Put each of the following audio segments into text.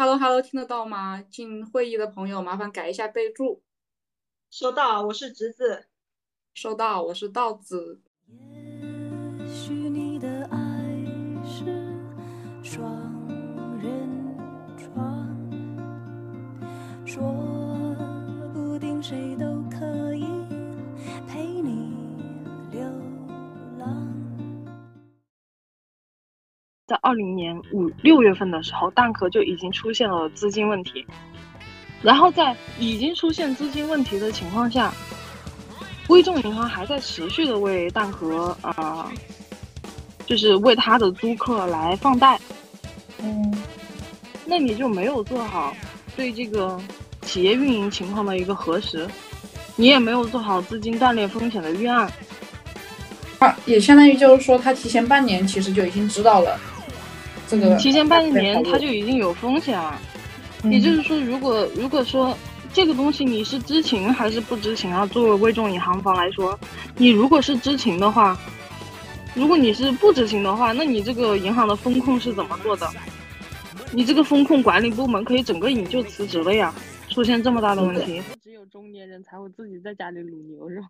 Hello Hello，听得到吗？进会议的朋友麻烦改一下备注。收到，我是侄子。收到，我是道子。也许你的爱是双人床，说在二零年五六月份的时候，蛋壳就已经出现了资金问题。然后在已经出现资金问题的情况下，微众银行还在持续的为蛋壳啊、呃，就是为他的租客来放贷。嗯，那你就没有做好对这个企业运营情况的一个核实，你也没有做好资金断裂风险的预案。啊，也相当于就是说，他提前半年其实就已经知道了这个，提前半年他就已经有风险了。嗯、也就是说，如果如果说这个东西你是知情还是不知情啊？作为微众银行方来说，你如果是知情的话，如果你是不知情的话，那你这个银行的风控是怎么做的？你这个风控管理部门可以整个引咎辞职了呀！出现这么大的问题，只有中年人才会自己在家里卤牛肉，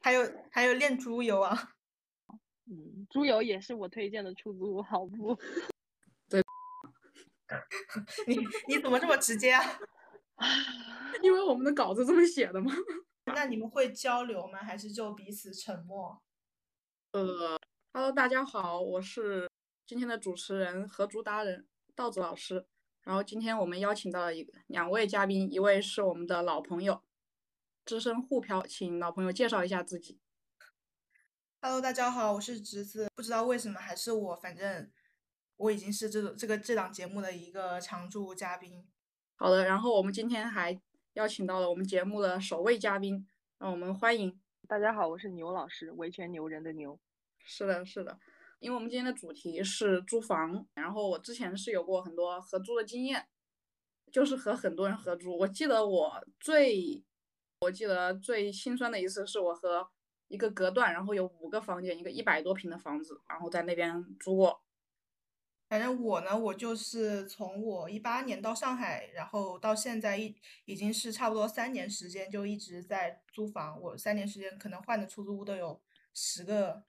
还有还有炼猪油啊！嗯，猪油也是我推荐的出租屋，好不？对。你你怎么这么直接啊？因为我们的稿子这么写的吗？那你们会交流吗？还是就彼此沉默？呃，Hello，大家好，我是今天的主持人和主达人道子老师。然后今天我们邀请到了一个两位嘉宾，一位是我们的老朋友资深沪漂，请老朋友介绍一下自己。Hello，大家好，我是侄子。不知道为什么还是我，反正我已经是这个这个这档节目的一个常驻嘉宾。好的，然后我们今天还邀请到了我们节目的首位嘉宾，让我们欢迎。大家好，我是牛老师，维权牛人的牛。是的，是的，因为我们今天的主题是租房，然后我之前是有过很多合租的经验，就是和很多人合租。我记得我最，我记得最心酸的一次是我和一个隔断，然后有五个房间，一个一百多平的房子，然后在那边租过。反正我呢，我就是从我一八年到上海，然后到现在一已经是差不多三年时间，就一直在租房。我三年时间可能换的出租屋都有十个。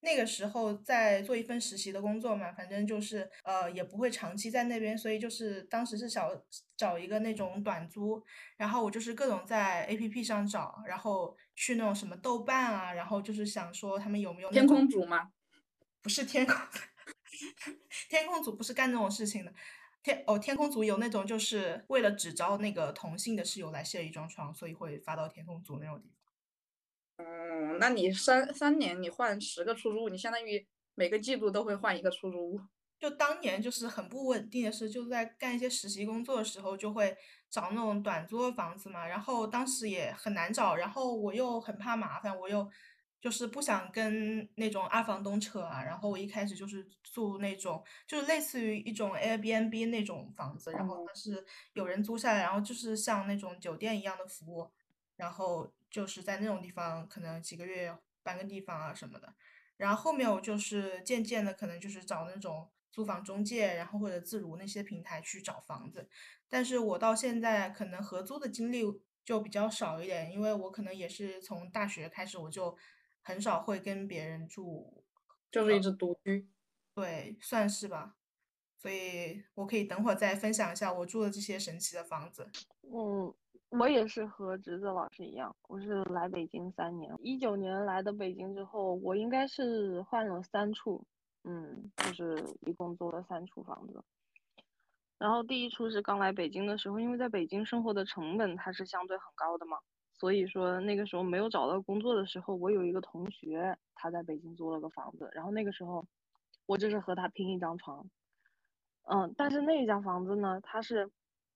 那个时候在做一份实习的工作嘛，反正就是呃也不会长期在那边，所以就是当时是想找一个那种短租，然后我就是各种在 APP 上找，然后去那种什么豆瓣啊，然后就是想说他们有没有天空组吗？不是天空。天空组不是干这种事情的，天哦，天空组有那种就是为了只招那个同性的室友来卸一张床，所以会发到天空组那种地方。嗯，那你三三年你换十个出租屋，你相当于每个季度都会换一个出租屋。就当年就是很不稳定的是，就在干一些实习工作的时候，就会找那种短租的房子嘛，然后当时也很难找，然后我又很怕麻烦，我又。就是不想跟那种二房东扯啊，然后我一开始就是住那种，就是类似于一种 Airbnb 那种房子，然后它是有人租下来，然后就是像那种酒店一样的服务，然后就是在那种地方可能几个月搬个地方啊什么的，然后后面我就是渐渐的可能就是找那种租房中介，然后或者自如那些平台去找房子，但是我到现在可能合租的经历就比较少一点，因为我可能也是从大学开始我就。很少会跟别人住，就是一直独居，对，算是吧。所以我可以等会儿再分享一下我住的这些神奇的房子。嗯，我也是和侄子老师一样，我是来北京三年，一九年来的北京之后，我应该是换了三处，嗯，就是一共租了三处房子。然后第一处是刚来北京的时候，因为在北京生活的成本它是相对很高的嘛。所以说那个时候没有找到工作的时候，我有一个同学，他在北京租了个房子，然后那个时候我就是和他拼一张床，嗯，但是那一家房子呢，它是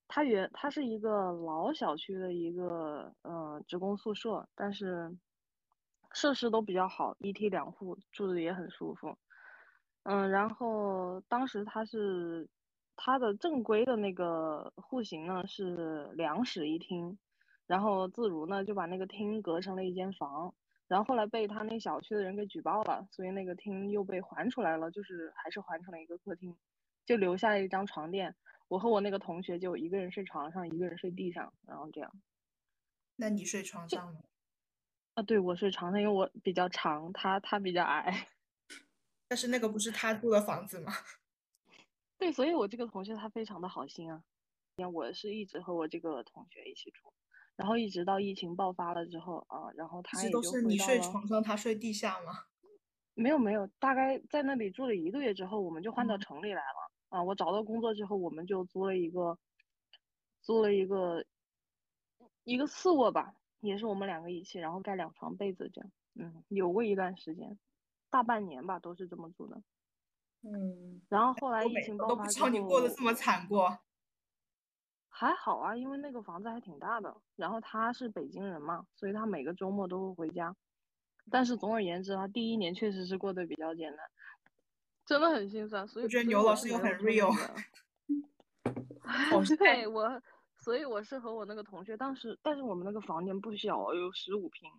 它原它是一个老小区的一个呃职工宿舍，但是设施都比较好，一梯两户，住的也很舒服，嗯，然后当时他是它的正规的那个户型呢是两室一厅。然后自如呢就把那个厅隔成了一间房，然后后来被他那小区的人给举报了，所以那个厅又被还出来了，就是还是还成了一个客厅，就留下了一张床垫。我和我那个同学就一个人睡床上，一个人睡地上，然后这样。那你睡床上吗？啊，对，我睡床上，因为我比较长，他他比较矮。但是那个不是他租的房子吗？对，所以我这个同学他非常的好心啊。我是一直和我这个同学一起住，然后一直到疫情爆发了之后啊，然后他也都是你睡床上，他睡地下吗？没有没有，大概在那里住了一个月之后，我们就换到城里来了啊。我找到工作之后，我们就租了一个，租了一个一个次卧吧，也是我们两个一起，然后盖两床被子这样。嗯，有过一段时间，大半年吧，都是这么住的。嗯，然后后来疫情爆发之后，都不知道你过得这么惨过。还好啊，因为那个房子还挺大的，然后他是北京人嘛，所以他每个周末都会回家。但是总而言之，他第一年确实是过得比较艰难，真的很心酸。所以我觉得牛老师又很 real。对我，所以我是和我那个同学，当时但是我们那个房间不小，有十五平，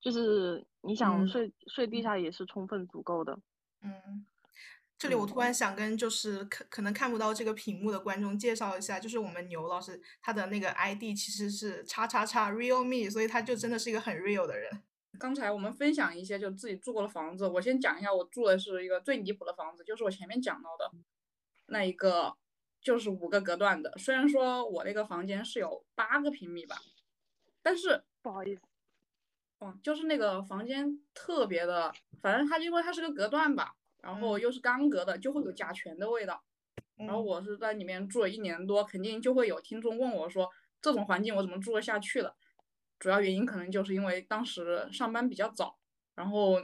就是你想睡睡地下也是充分足够的。嗯。这里我突然想跟就是可可能看不到这个屏幕的观众介绍一下，就是我们牛老师他的那个 ID 其实是叉叉叉 real me，所以他就真的是一个很 real 的人。刚才我们分享一些就自己住过的房子，我先讲一下我住的是一个最离谱的房子，就是我前面讲到的那一个，就是五个隔断的。虽然说我那个房间是有八个平米吧，但是不好意思，哦，就是那个房间特别的，反正它因为它是个隔断吧。然后又是干格的，就会有甲醛的味道。然后我是在里面住了一年多，肯定就会有听众问我说，这种环境我怎么住得下去了？主要原因可能就是因为当时上班比较早，然后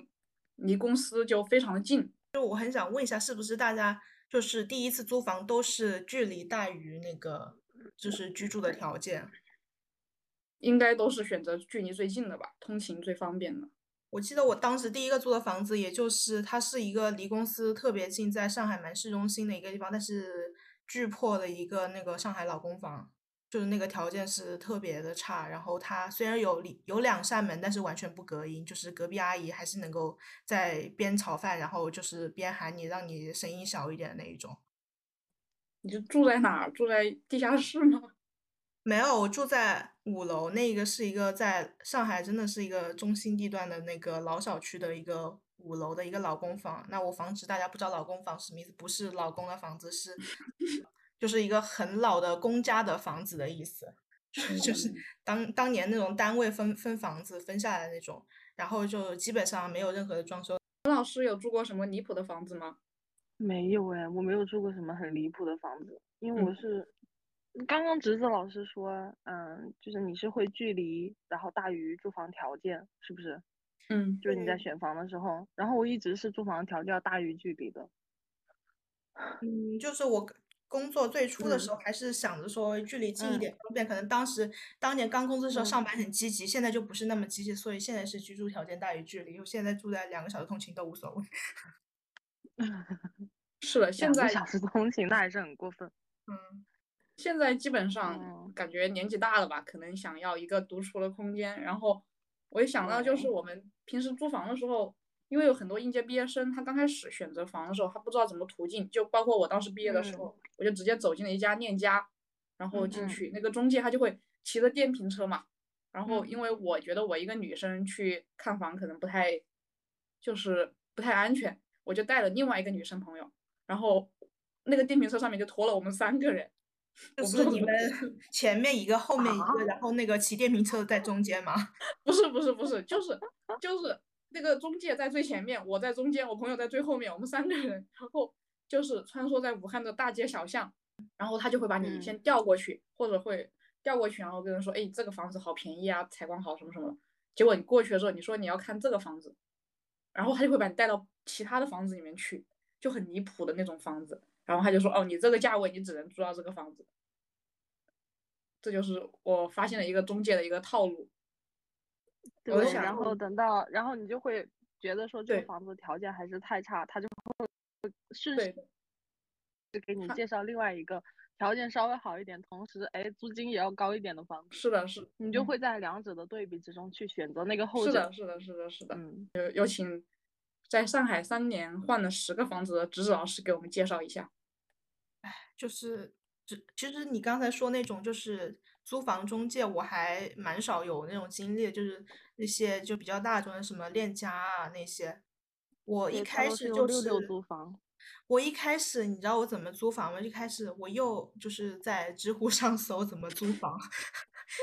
离公司就非常的近。就我很想问一下，是不是大家就是第一次租房都是距离大于那个就是居住的条件？应该都是选择距离最近的吧，通勤最方便的。我记得我当时第一个租的房子，也就是它是一个离公司特别近，在上海蛮市中心的一个地方，但是巨破的一个那个上海老公房，就是那个条件是特别的差。然后它虽然有有两扇门，但是完全不隔音，就是隔壁阿姨还是能够在边炒饭，然后就是边喊你，让你声音小一点的那一种。你就住在哪？住在地下室吗？没有，我住在五楼，那个是一个在上海，真的是一个中心地段的那个老小区的一个五楼的一个老公房。那我防止大家不知道老公房什么意思，不是老公的房子，是就是一个很老的公家的房子的意思，就是当当年那种单位分分房子分下来那种，然后就基本上没有任何的装修。陈老师有住过什么离谱的房子吗？没有哎，我没有住过什么很离谱的房子，因为我是。刚刚侄子老师说，嗯，就是你是会距离，然后大于住房条件，是不是？嗯，就是你在选房的时候，然后我一直是住房条件要大于距离的。嗯，就是我工作最初的时候还是想着说距离近一点方便，可能当时当年刚工作的时候上班很积极，现在就不是那么积极，所以现在是居住条件大于距离，因为现在住在两个小时通勤都无所谓。是的，现在小时通勤那还是很过分。嗯。现在基本上感觉年纪大了吧，可能想要一个独处的空间。然后我一想到就是我们平时租房的时候，因为有很多应届毕业生，他刚开始选择房的时候，他不知道怎么途径。就包括我当时毕业的时候，我就直接走进了一家链家，然后进去那个中介他就会骑着电瓶车嘛。然后因为我觉得我一个女生去看房可能不太，就是不太安全，我就带了另外一个女生朋友，然后那个电瓶车上面就拖了我们三个人。就是你们 前面一个，后面一个，然后那个骑电瓶车在中间吗？不是不是不是，就是就是那个中介在最前面，我在中间，我朋友在最后面，我们三个人，然后就是穿梭在武汉的大街小巷，然后他就会把你先调过去，或者会调过去，然后跟人说，哎，这个房子好便宜啊，采光好什么什么的。结果你过去的时候，你说你要看这个房子，然后他就会把你带到其他的房子里面去，就很离谱的那种房子。然后他就说：“哦，你这个价位，你只能租到这个房子。”这就是我发现了一个中介的一个套路。对，然后等到，然后你就会觉得说这个房子条件还是太差，他就会顺势就给你介绍另外一个条件稍微好一点，同时哎租金也要高一点的房子。是的，是。你就会在两者的对比之中去选择那个后者。是的，是的，是的，是的。嗯，有有请在上海三年换了十个房子的侄子老师给我们介绍一下。就是只其实你刚才说那种就是租房中介，我还蛮少有那种经历，就是那些就比较大众的什么链家啊那些。我一开始就是六六是租房。我一开始你知道我怎么租房吗？一开始我又就是在知乎上搜怎么租房，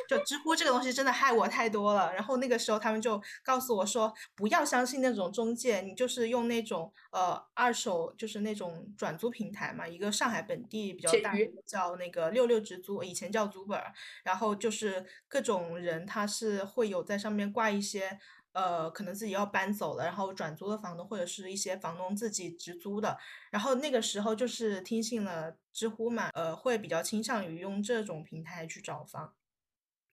就知乎这个东西真的害我太多了。然后那个时候他们就告诉我说，不要相信那种中介，你就是用那种呃二手就是那种转租平台嘛，一个上海本地比较大的叫那个六六直租，以前叫租本儿，然后就是各种人他是会有在上面挂一些。呃，可能自己要搬走了，然后转租的房东或者是一些房东自己直租的，然后那个时候就是听信了知乎嘛，呃，会比较倾向于用这种平台去找房。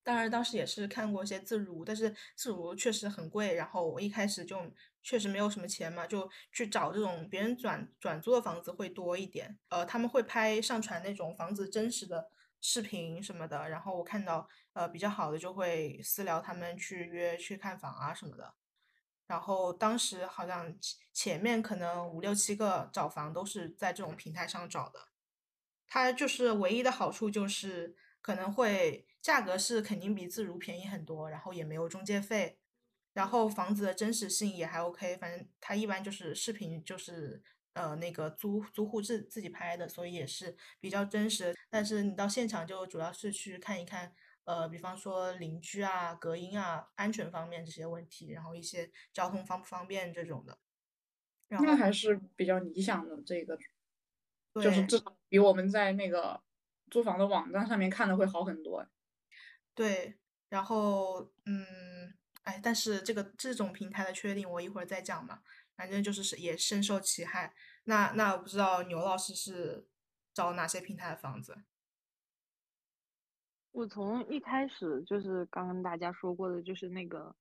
当然，当时也是看过一些自如，但是自如确实很贵，然后我一开始就确实没有什么钱嘛，就去找这种别人转转租的房子会多一点。呃，他们会拍上传那种房子真实的视频什么的，然后我看到呃比较好的就会私聊他们去约去看房啊什么的。然后当时好像前面可能五六七个找房都是在这种平台上找的。它就是唯一的好处就是可能会价格是肯定比自如便宜很多，然后也没有中介费，然后房子的真实性也还 OK，反正它一般就是视频就是呃那个租租户自自己拍的，所以也是比较真实。但是你到现场就主要是去看一看，呃，比方说邻居啊、隔音啊、安全方面这些问题，然后一些交通方不方便这种的。然后那还是比较理想的，这个就是对至少比我们在那个租房的网站上面看的会好很多。对，然后嗯，哎，但是这个这种平台的缺点我一会儿再讲嘛，反正就是是也深受其害。那那我不知道牛老师是找哪些平台的房子？我从一开始就是刚跟大家说过的，就是那个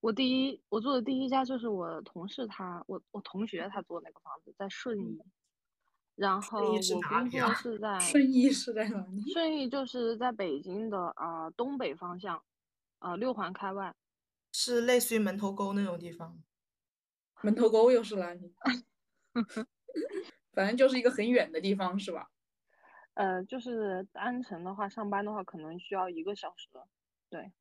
我第一我做的第一家就是我同事他我我同学他做那个房子在顺义，然后我工作是 在顺义是在哪里？顺义就是在北京的啊、呃东北方向，呃六环开外。是类似于门头沟那种地方？门头沟又是哪里？反正就是一个很远的地方，是吧？呃，就是单程的话，上班的话可能需要一个小时，对，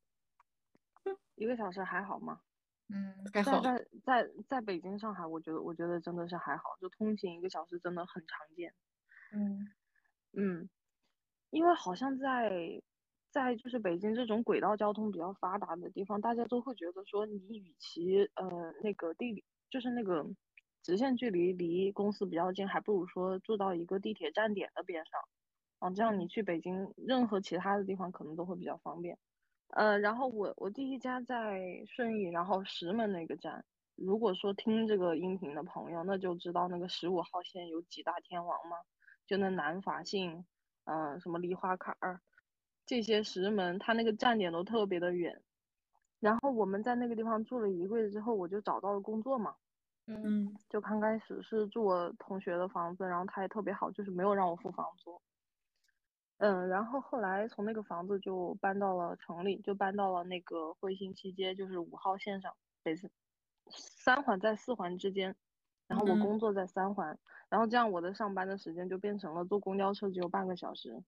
一个小时还好吗？嗯，在还好，在在在北京、上海，我觉得我觉得真的是还好，就通勤一个小时真的很常见。嗯嗯，因为好像在在就是北京这种轨道交通比较发达的地方，大家都会觉得说，你与其呃那个地理就是那个直线距离离公司比较近，还不如说住到一个地铁站点的边上，啊，这样你去北京任何其他的地方可能都会比较方便。呃，然后我我第一家在顺义，然后石门那个站。如果说听这个音频的朋友，那就知道那个十五号线有几大天王嘛，就那南法信，嗯、什么梨花坎儿，这些石门，它那个站点都特别的远。然后我们在那个地方住了一个月之后，我就找到了工作嘛，嗯嗯，就刚开始是住我同学的房子，然后他也特别好，就是没有让我付房租。嗯，然后后来从那个房子就搬到了城里，就搬到了那个惠新西街，就是五号线上，北四三环在四环之间。然后我嗯工作在三环，然后这样我的上班的时间就变成了坐公交车只有半个小时。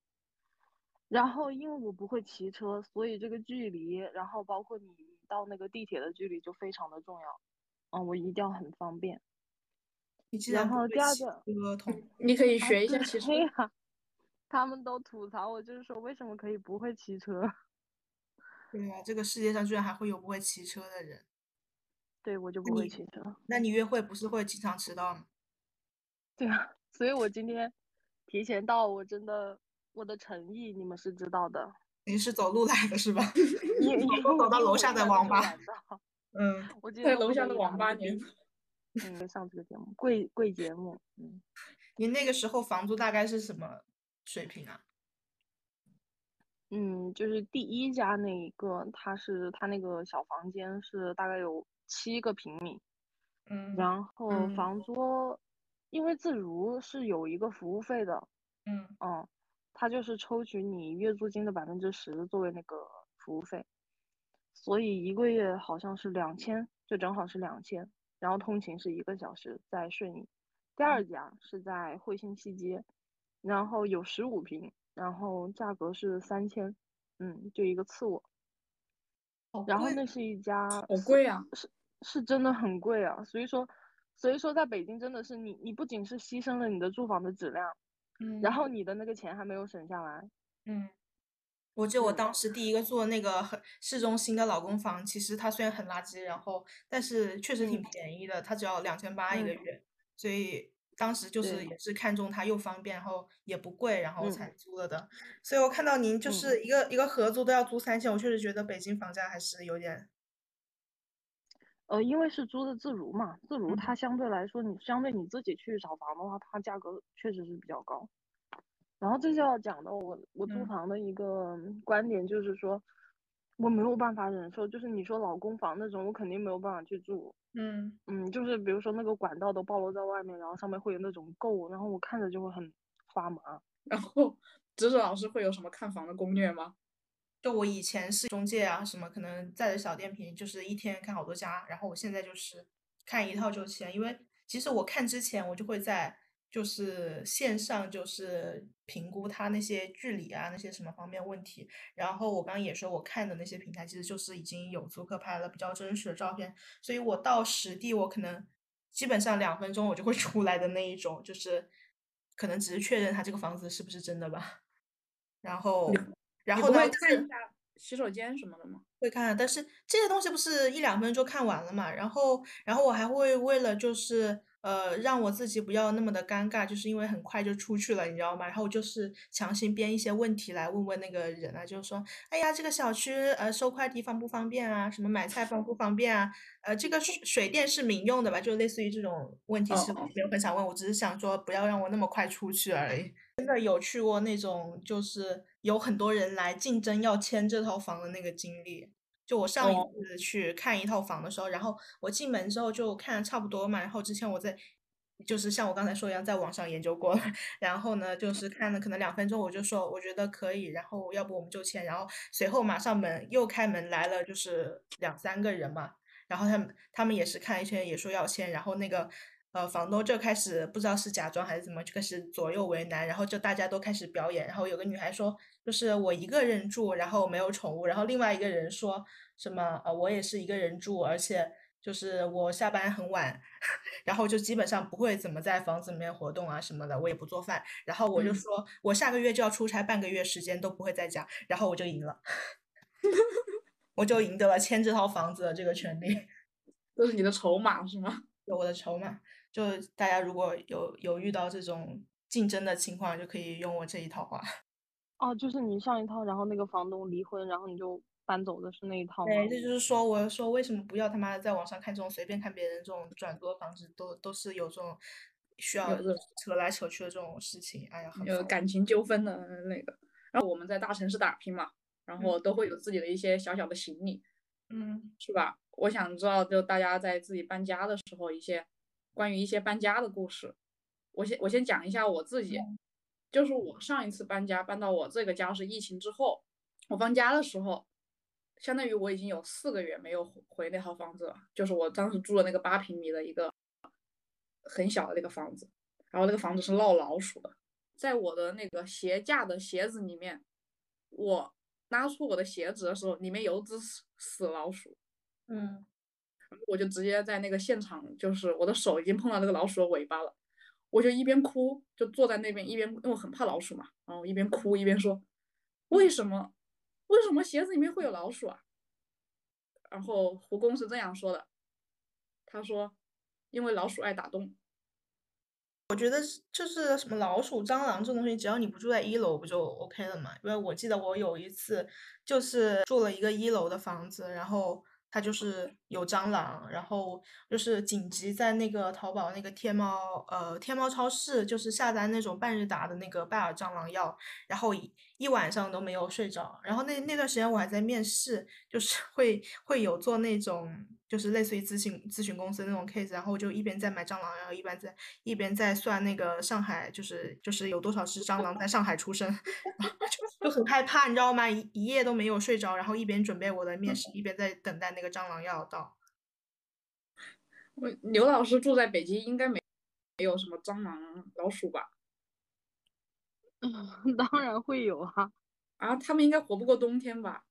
然后因为我不会骑车，所以这个距离，然后包括你到那个地铁的距离就非常的重要。嗯，我一定要很方便。你然后第二个你可以啊，学一下骑车对。呀，他们都吐槽我，就是说为什么可以不会骑车？对啊，这个世界上居然还会有不会骑车的人。对，我就不会骑车。那你约会不是会经常迟到吗？对啊，所以我今天提前到，我真的我的诚意你们是知道的。你是走路来的是吧？因因因走走到楼下的网吧。嗯，我在楼下的网吧年了个地，嗯，上这个节目，贵贵节目，嗯。你那个时候房租大概是什么水平啊？嗯，就是第一家那一个，它是它那个小房间是大概有七个平米，嗯然后嗯房租，因为自如是有一个服务费的，嗯嗯，它就是抽取你月租金的百分之十作为那个服务费，所以一个月好像是两千，就正好是两千，然后通勤是一个小时，在顺义。第二家是在惠新西街，然后有十五平，然后价格是三千，嗯，就一个次卧。然后那是一家好贵啊！是是真的很贵啊，所以说所以说在北京真的是你你不仅是牺牲了你的住房的质量，嗯然后你的那个钱还没有省下来。嗯，我记得我嗯当时第一个住的那个很市中心的老公房，其实它虽然很垃圾，然后但是确实挺嗯便宜的，它只要两千八一个嗯月，所以当时就是。也是看中它又方便，然后也不贵，然后嗯才租了的。所以我看到您就嗯是。一个一个合租都要租三千，我确实觉得北京房价还是有点，呃，因为是租的自如嘛，自如嗯。它相对来说，你相对你自己去找房的话，它价格确实是比较高。然后这就要讲到我我租嗯。房的一个观点，就是说我没有办法忍受，就是你说老公房那种，我肯定没有办法去住。嗯嗯，就是比如说那个管道都暴露在外面，然后上面会有那种垢，然后我看着就会很发麻。然后知识老师会有什么看房的攻略吗？就我以前是中介啊，什么可能在的小电瓶，就是一天看好多家，然后我现在就是看一套就签，因为其实我看之前我就会在就是线上就是评估它那些距离啊那些什么方面问题，然后我刚刚也说我看的那些平台其实就是已经有租客拍了比较真实的照片，所以我到实地我可能基本上两分钟我就会 出来的那一种，就是可能只是确认他这个房子是不是真的吧，然后然后呢是会看一下洗手间什么的吗？会看，但是这些东西不是一两分钟就看完了嘛？然后，然后我还会为了就是呃让我自己不要那么的尴尬，就是因为很快就出去了，你知道吗？然后我就是强行编一些问题来问问那个人啊，就是说，哎呀，这个小区呃收快递方不方便啊？什么买菜方不方便啊？呃，这个水水电是民用的吧？就类似于这种问题，哦哦其实我没有很想问，我只是想说不要让我那么快出去而已。真的有去过那种，就是有很多人来竞争要签这套房的那个经历。就我上一哦。次去看一套房的时候，然后我进门之后就看差不多嘛，然后之前我在就是像我刚才说一样，在网上研究过了，然后呢就是看了可能两分钟，我就说我觉得可以，然后要不我们就签，然后随后马上门又开门来了，就是两三个人嘛，然后他们他们也是看一圈，也说要签，然后那个呃房东就开始不知道是假装还是怎么，就开始左右为难，然后就大家都开始表演，然后有个女孩说就是我一个人住，然后没有宠物，然后另外一个人说什么呃我也是一个人住，而且就是我下班很晚，然后就基本上不会怎么在房子里面活动啊什么的，我也不做饭，然后我就嗯说我下个月就要出差，半个月时间都不会在家，然后我就赢了。我就赢得了签这套房子的这个权利，这是你的筹码是吗？有我的筹码。就大家如果有有遇到这种竞争的情况，就可以用我这一套话。哦，就是你上一套，然后那个房东离婚，然后你就搬走的是那一套吗？对，这就是说，我说为什么不要他妈的在网上看这种随便看别人这种转租的房子，都都是有这种需要扯来扯去的这种事情。哎呀，有感情纠纷的那个。然后我们在大城市打拼嘛，然后都会有自己的一些小小的行李，嗯是吧？我想知道，就大家在自己搬家的时候，一些关于一些搬家的故事。我先我先讲一下我自己，就是我上一次搬家搬到我这个家是疫情之后，我搬家的时候，相当于我已经有四个月没有回回那套房子了，就是我当时住的那个八平米的一个很小的那个房子，然后那个房子是闹老鼠的，在我的那个鞋架的鞋子里面，我拉出我的鞋子的时候，里面有只死死老鼠。嗯我就直接在那个现场，就是我的手已经碰到那个老鼠的尾巴了，我就一边哭，就坐在那边一边，因为我很怕老鼠嘛，然后一边哭一边说，为什么，为什么鞋子里面会有老鼠啊？然后胡工是这样说的，他说，因为老鼠爱打洞。我觉得是就是什么老鼠、蟑螂这种东西，只要你不住在一楼，不就 OK 了嘛？因为我记得我有一次就是住了一个一楼的房子，然后他就是有蟑螂，然后就是紧急在那个淘宝那个天猫呃天猫超市就是下单那种半日达的那个拜耳蟑螂药，然后一一晚上都没有睡着。然后那那段时间我还在面试，就是会会有做那种就是类似于咨询咨询公司那种 case，然后就一边在买蟑螂然后，一边在一边在算那个上海就是就是有多少只蟑螂在上海出生，就就很害怕，你知道吗？一一夜都没有睡着，然后一边准备我的面试，一边在等待那个蟑螂要到。我刘老师住在北京，应该没没有什么蟑螂、老鼠吧？嗯 当然会有啊。啊，他们应该活不过冬天吧？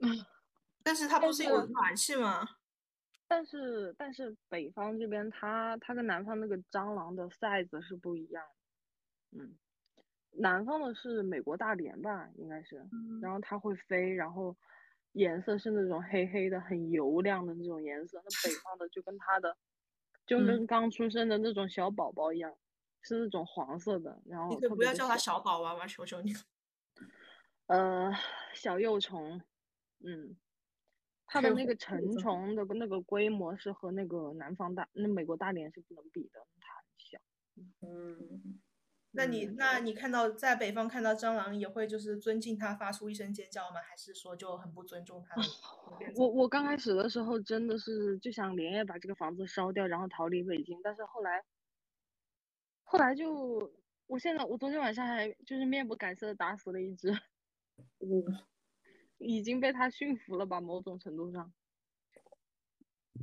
但是它不是有暖气吗？但是但是北方这边它它跟南方那个蟑螂的 size 是不一样的，嗯，南方的是美国大蠊吧，应该是，嗯然后它会飞，然后颜色是那种黑黑的、很油亮的那种颜色，那北方的就跟它的就嗯跟刚出生的那种小宝宝一样，是那种黄色的，然后你可不要叫它小小宝宝吗？求求你。呃，小幼虫，嗯，它的那个成虫的那个规模是和那个南方大，那美国大连是不能比的，它很小。嗯，那你嗯那你看到在北方看到蟑螂也会就是尊敬它发出一声尖叫吗？还是说就很不尊重它我我刚开始的时候真的是就想连夜把这个房子烧掉，然后逃离北京，但是后来，后来就，我现在我昨天晚上还就是面不改色的打死了一只，嗯已经被他驯服了吧，某种程度上。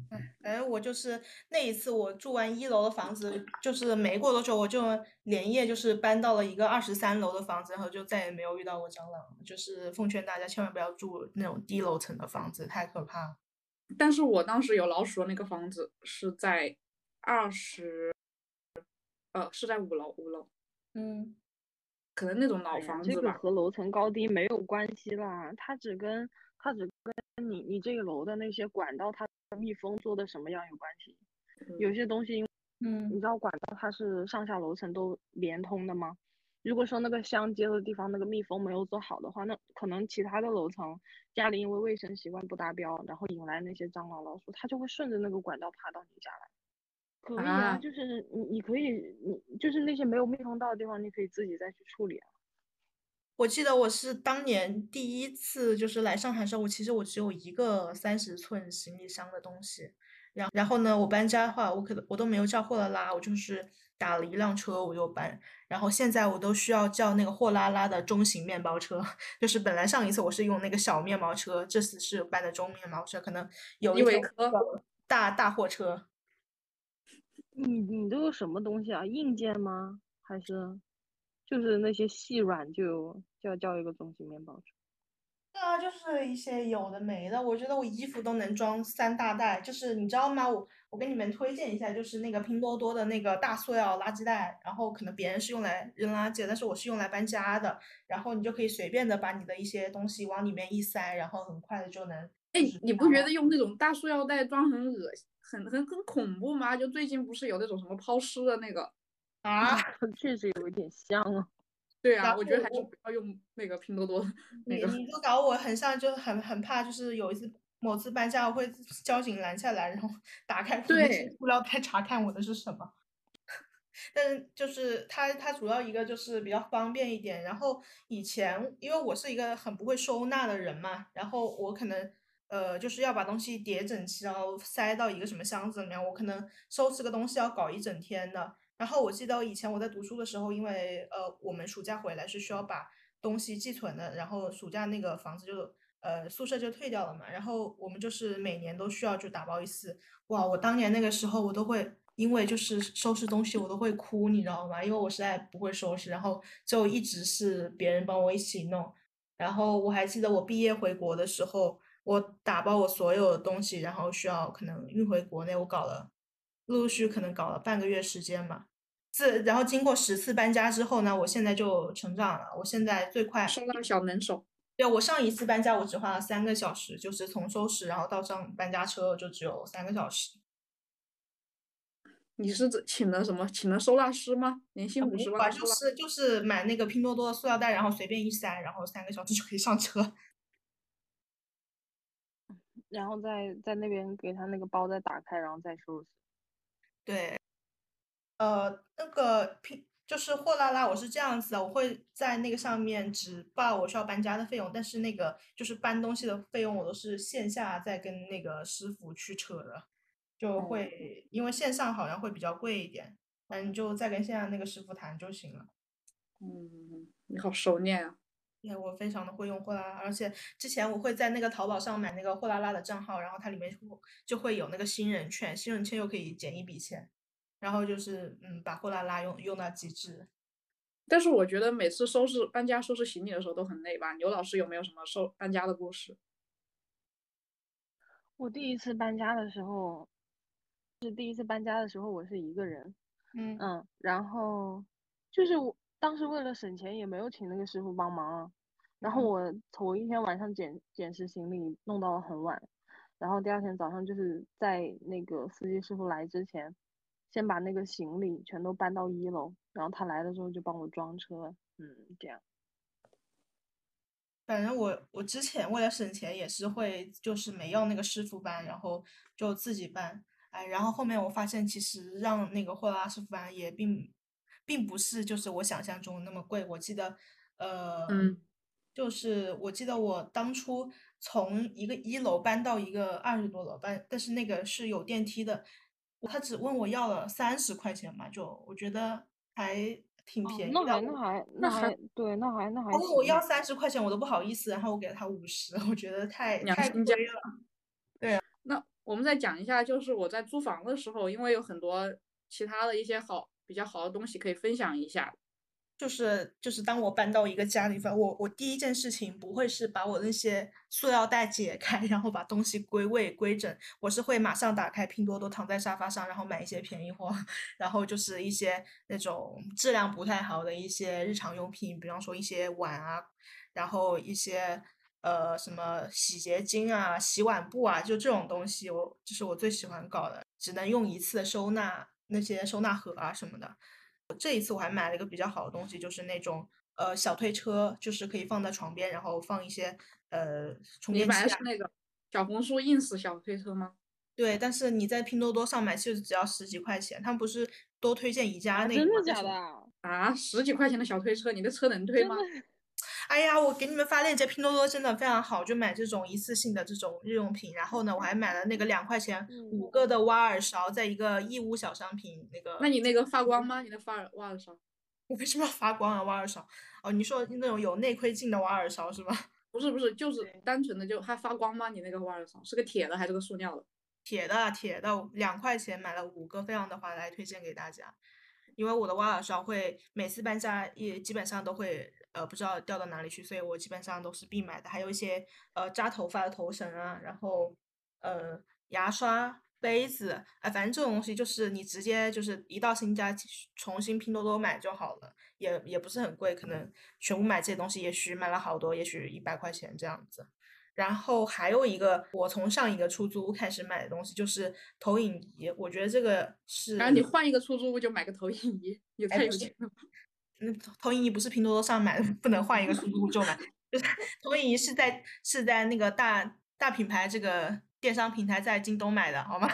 哎，反正我就是那一次，我住完一楼的房子，就是没过多久，我就连夜就是搬到了一个二十三楼的房子，然后就再也没有遇到过蟑螂。就是奉劝大家千万不要住那种低楼层的房子，太可怕了。但是我当时有老鼠的那个房子是在二十，呃，是在五楼，五楼，嗯，可能那种老房子吧这个。和楼层高低没有关系啦，它只跟它只跟你你这个楼的那些管道它密封做的什么样有关系。有嗯些东西，嗯你嗯知道管道它是上下楼层都连通的吗？如果说那个相接的地方那个密封没有做好的话，那可能其他的楼层家里因为卫生习惯不达标，然后引来那些蟑螂老鼠，它就会顺着那个管道爬到你家来。可以啊，啊就是你你可以你就是那些没有密封到的地方，你可以自己再去处理啊。我记得我是当年第一次就是来上海的时候，我其实我只有一个三十寸行李箱的东西，然然后呢，我搬家的话，我可能我都没有叫货拉拉，我就是打了一辆车我就搬，然后现在我都需要叫那个货拉拉的中型面包车，就是本来上一次我是用那个小面包车，这次是搬的中面包车，可能有一条维柯大大货车。你你都有什么东西啊？硬件吗？还是就是那些细软就就要叫一个中型面包车？对啊，就是一些有的没的，我觉得我衣服都能装三大袋，就是你知道吗？我我给你们推荐一下，就是那个拼多多的那个大塑料垃圾袋，然后可能别人是用来扔垃圾的，但是我是用来搬家的，然后你就可以随便的把你的一些东西往里面一塞，然后很快的就能。哎就是，你不觉得用那种大塑料袋装很恶心，很很很恐怖吗？就最近不是有那种什么抛尸的那个？啊？确实有一点像啊。对啊，我觉得还是不要用那个拼多多那你个。你就搞我很像，就很很怕，就是有一次某次搬家，我会交警拦下来，然后打开我那些对塑料袋查看我的是什么。但是就是它它主要一个就是比较方便一点，然后以前因为我是一个很不会收纳的人嘛，然后我可能呃就是要把东西叠整齐，然后塞到一个什么箱子里面，我可能收拾个东西要搞一整天的。然后我记得以前我在读书的时候，因为呃我们暑假回来是需要把东西寄存的，然后暑假那个房子就呃宿舍就退掉了嘛，然后我们就是每年都需要就打包一次。哇，我当年那个时候我都会因为就是收拾东西我都会哭，你知道吗？因为我实在不会收拾，然后就一直是别人帮我一起弄。然后我还记得我毕业回国的时候，我打包我所有的东西，然后需要可能运回国内，我搞了陆陆续续可能搞了半个月时间吧。自然后经过十次搬家之后呢，我现在就成长了。我现在最快，收纳小能手。对，我上一次搬家我只花了三个小时，就是从收拾然后到上搬家车就只有三个小时。你是请了什么？请了收纳师吗？年薪五十万？就是就是买那个拼多多的塑料袋，然后随便一塞，然后三个小时就可以上车。然后再在那边给他那个包再打开，然后再收拾。对，呃，那个拼就是货拉拉，我是这样子的，我会在那个上面只报我需要搬家的费用，但是那个就是搬东西的费用，我都是线下再跟那个师傅去扯的，就哦会因为线上好像会比较贵一点，那你就再跟线下那个师傅谈就行了。嗯，你好熟练啊。对，我非常的会用货拉拉，而且之前我会在那个淘宝上买那个货拉拉的账号，然后它里面会就会有那个新人券，新人券又可以减一笔钱，然后就是嗯，把货拉拉用用到极致。但是我觉得每次收拾搬家、收拾行李的时候都很累吧？牛老师有没有什么收搬家的故事？我第一次搬家的时候，是第一次搬家的时候，我是一个人，嗯嗯，然后就是我当时为了省钱，也没有请那个师傅帮忙啊。然后嗯我头一天晚上捡捡拾行李，弄到了很晚，然后第二天早上就是在那个司机师傅来之前，先把那个行李全都搬到一楼，然后他来的时候就帮我装车，嗯，这样。反正我我之前为了省钱也是会就是没要那个师傅搬，然后就自己搬。哎，然后后面我发现其实让那个货拉师傅搬也并并不是就是我想象中那么贵。我记得呃，嗯就是我记得我当初从一个一楼搬到一个二十多楼搬，但是那个是有电梯的，他只问我要了三十块钱嘛，就我觉得还挺哦便宜的。那还那还那那还还对，那还那还他问我要三十块钱，我都不好意思，然后我给了他五十，我觉得太太亏了。那我们再讲一下，就是我在租房的时候，因为有很多其他的一些好比较好的东西可以分享一下。就是就是当我搬到一个家里边，我我第一件事情不会是把我那些塑料袋解开，然后把东西归位归整，我是会马上打开拼多多，躺在沙发上，然后买一些便宜货，然后就是一些那种质量不太好的一些日常用品，比方说一些碗啊，然后一些呃什么洗洁精啊、洗碗布啊，就这种东西我，就是我最喜欢搞的，只能用一次的收纳那些收纳盒啊什么的。这一次我还买了一个比较好的东西，就是那种呃小推车，就是可以放在床边，然后放一些呃充你电器啊。买的是那个小红书 ins 小推车吗？对，但是你在拼多多上买其实只要十几块钱，他们不是多推荐宜家啊，那个吗？真的假的啊？啊，十几块钱的小推车，你的车能推吗？哎呀，我给你们发链接，拼多多真的非常好，就买这种一次性的这种日用品。然后呢，我还买了那个两块钱五嗯个的挖耳勺，在一个义乌小商品那个。那你那个发光吗？你的发耳挖耳勺？我为什么要发光啊？挖耳勺？哦，你说那种有内窥镜的挖耳勺是吧？不是不是，就是单纯的就它发光吗？你那个挖耳勺是个铁的还是个塑料的？铁的铁的，两块钱买了五个，非常的划来，推荐给大家。因为我的挖耳勺会每次搬家也基本上都会呃不知道掉到哪里去，所以我基本上都是必买的。还有一些呃扎头发的头绳啊，然后呃牙刷、杯子，哎、反正这种东西就是你直接就是一到新家重新拼多多买就好了，也也不是很贵，可能全部买这些东西，也许买了好多，也许一百块钱这样子。然后还有一个，我从上一个出租屋开始买的东西就是投影仪，我觉得这个是。然后你换一个出租屋就买个投影仪，也太有钱了吧。那投影仪不是拼多多上买的，不能换一个出租屋就买。就是投影仪是在是在那个大大品牌这个电商平台在京东买的，好吗？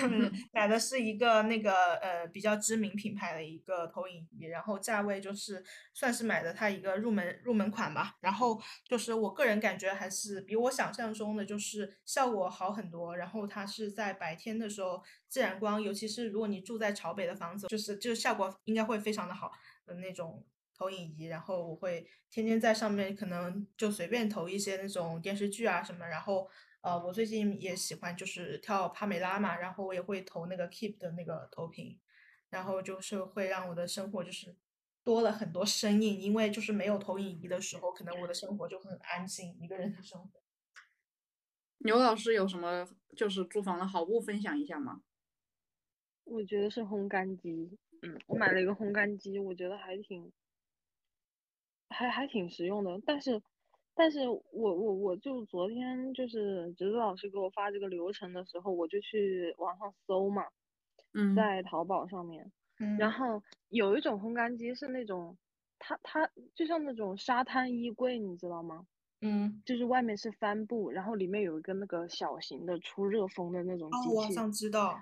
买的是一个那个呃比较知名品牌的一个投影仪，然后价位就是算是买的它一个入门入门款吧。然后就是我个人感觉还是比我想象中的就是效果好很多。然后它是在白天的时候自然光，尤其是如果你住在朝北的房子，就是就是效果应该会非常的好的那种投影仪。然后我会天天在上面可能就随便投一些那种电视剧啊什么，然后。呃，我最近也喜欢就是跳帕梅拉嘛，然后我也会投那个 Keep 的那个投屏，然后就是会让我的生活就是多了很多声音，因为就是没有投影仪的时候，可能我的生活就很安静，一个人的生活。牛老师有什么就是租房的好物分享一下吗？我觉得是烘干机，嗯，我买了一个烘干机，我觉得还挺，还还挺实用的。但是，但是我我我就昨天就是侄子老师给我发这个流程的时候，我就去网上搜嘛，嗯，在淘宝上面，嗯，然后有一种烘干机是那种，它它就像那种沙滩衣柜，你知道吗？嗯，就是外面是帆布，然后里面有一个那个小型的出热风的那种哦，机器。我好像知道，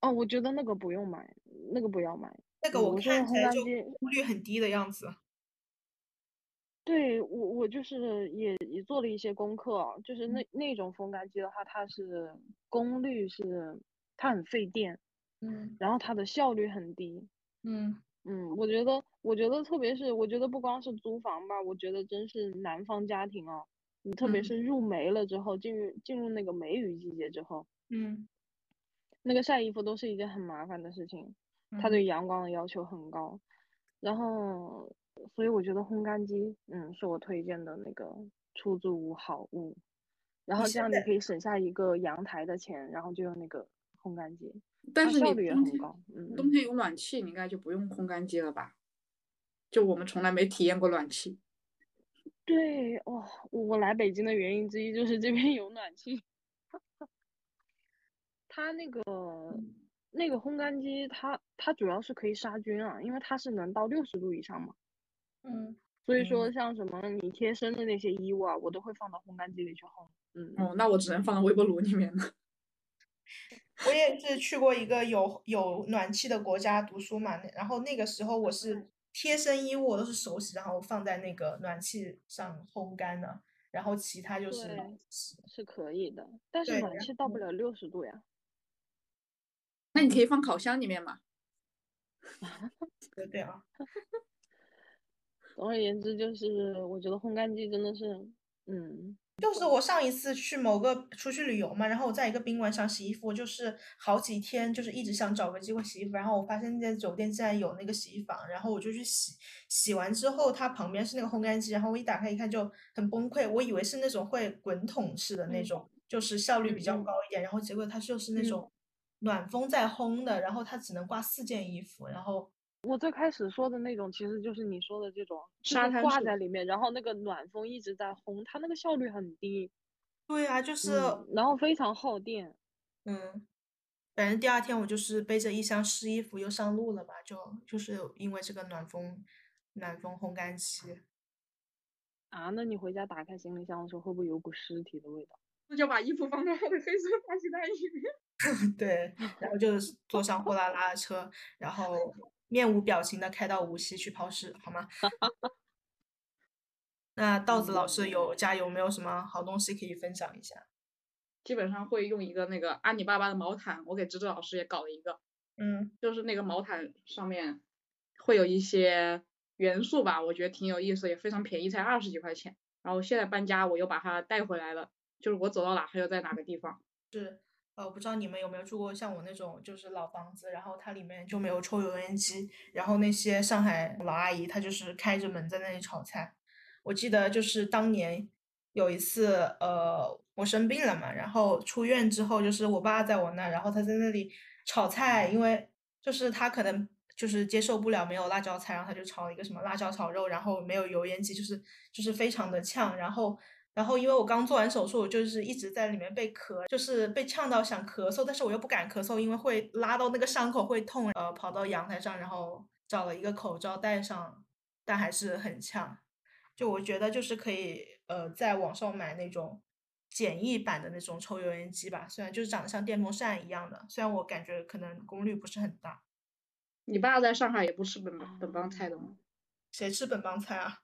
哦，我觉得那个不用买，那个不要买。那个我看起来就功率很低的样子。对我，我就是也也做了一些功课啊，就是嗯那那种烘干机的话，它是功率是它很费电，嗯然后它的效率很低。嗯嗯，我觉得，我觉得特别是，我觉得不光是租房吧，我觉得真是南方家庭啊，你特别嗯是入梅了之后，进入进入那个梅雨季节之后，嗯那个晒衣服都是一件很麻烦的事情，它嗯对阳光的要求很高。然后，所以我觉得烘干机，嗯，是我推荐的那个出租屋好物。然后这样你可以省下一个阳台的钱，然后就用那个烘干机，但是效率也很高。嗯，冬天有暖气，你应该就不用烘干机了吧？就我们从来没体验过暖气。对，哦，我来北京的原因之一就是这边有暖气。它那个那个烘干机，它它主要是可以杀菌啊，因为它是能到六十度以上嘛。嗯。所以说，像什么你贴身的那些衣物啊，我都会放到烘干机里去烘。嗯。哦，那我只能放到微波炉里面了。我也是去过一个有有暖气的国家读书嘛，然后那个时候我是贴身衣物我都是手洗，然后放在那个暖气上烘干的，然后其他就是是可以的，但是暖气到不了六十度呀。那你可以放烤箱里面嘛？对对啊。总而言之，就是我觉得烘干机真的是，嗯，就是我上一次去某个出去旅游嘛，然后我在一个宾馆想洗衣服，就是好几天，就是一直想找个机会洗衣服，然后我发现那间酒店竟然有那个洗衣房，然后我就去洗，洗完之后它旁边是那个烘干机，然后我一打开一看就很崩溃，我以为是那种会滚筒式的那种，就是效率比较高一点，然后结果它就是那种暖风在烘的，然后它只能挂四件衣服，然后。我最开始说的那种，其实就是你说的这种，沙滩挂在里面，然后那个暖风一直在烘，它那个效率很低。对啊，就是，然后非常耗电。嗯，反正第二天我就是背着一箱湿衣服又上路了吧，就就是因为这个暖风暖风烘干机。啊，那你回家打开行李箱的时候，会不会有股尸体的味道？那就把衣服放在我的黑色垃圾袋里面。对，然后就是坐上货拉拉的车，然后。面无表情的开到无锡去抛尸，好吗？那稻子老师有家有没有什么好东西可以分享一下？基本上会用一个那个阿里巴巴的毛毯，我给芝芝老师也搞了一个，嗯，就是那个毛毯上面会有一些元素吧，我觉得挺有意思，也非常便宜，才二十几块钱。然后现在搬家，我又把它带回来了，就是我走到哪，它就在哪个地方。是。呃，我不知道你们有没有住过像我那种就是老房子，然后它里面就没有抽油烟机，然后那些上海老阿姨她就是开着门在那里炒菜。我记得就是当年有一次，呃，我生病了嘛，然后出院之后就是我爸在我那，然后他在那里炒菜，因为就是他可能就是接受不了没有辣椒菜，然后他就炒了一个什么辣椒炒肉，然后没有油烟机，就是就是非常的呛，然后。然后因为我刚做完手术，就是一直在里面被咳，就是被呛到想咳嗽，但是我又不敢咳嗽，因为会拉到那个伤口会痛。呃，跑到阳台上，然后找了一个口罩戴上，但还是很呛。就我觉得就是可以呃在网上买那种简易版的那种抽油烟机吧，虽然就是长得像电风扇一样的，虽然我感觉可能功率不是很大。你爸在上海也不吃本本帮菜的吗？谁吃本帮菜啊？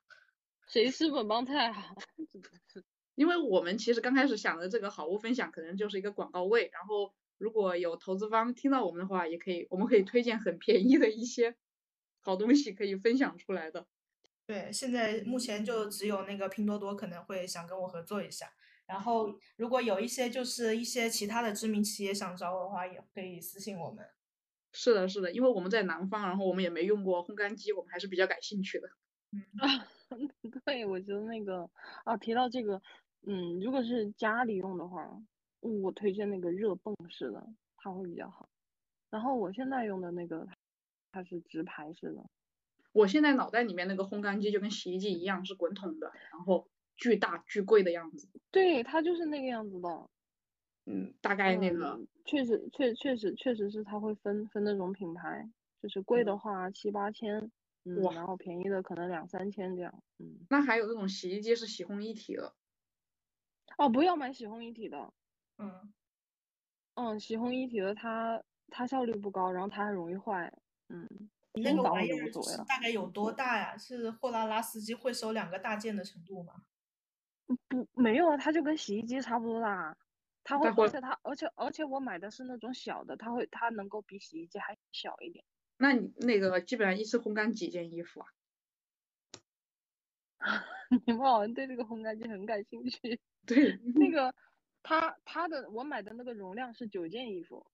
谁吃本帮菜啊？因为我们其实刚开始想的这个好物分享，可能就是一个广告位。然后如果有投资方听到我们的话，也可以，我们可以推荐很便宜的一些好东西可以分享出来的。对，现在目前就只有那个拼多多可能会想跟我合作一下。然后如果有一些就是一些其他的知名企业想找我的话，也可以私信我们。是的，是的，因为我们在南方，然后我们也没用过烘干机，我们还是比较感兴趣的。嗯。对，我觉得那个啊，提到这个，嗯，如果是家里用的话，我推荐那个热泵式的，它会比较好。然后我现在用的那个，它是直排式的。我现在脑袋里面那个烘干机就跟洗衣机一样，是滚筒的，然后巨大巨贵的样子。对，它就是那个样子的。嗯，大概那个。确实，确确实确实是它会分分那种品牌，就是贵的话七八千。哇，然后便宜的可能两三千这样，嗯，那还有那种洗衣机是洗烘一体的，哦，不要买洗烘一体的，嗯，嗯，洗烘一体的它它效率不高，然后它还容易坏，嗯，那个玩意儿大概有多大呀？是货拉拉司机会收两个大件的程度吗？不，没有啊，它就跟洗衣机差不多大，它会，而且它而且而且我买的是那种小的，它会它能够比洗衣机还小一点。那你那个基本上一次烘干几件衣服啊？你们好像对这个烘干机很感兴趣。对，那个它它的我买的那个容量是九件衣服，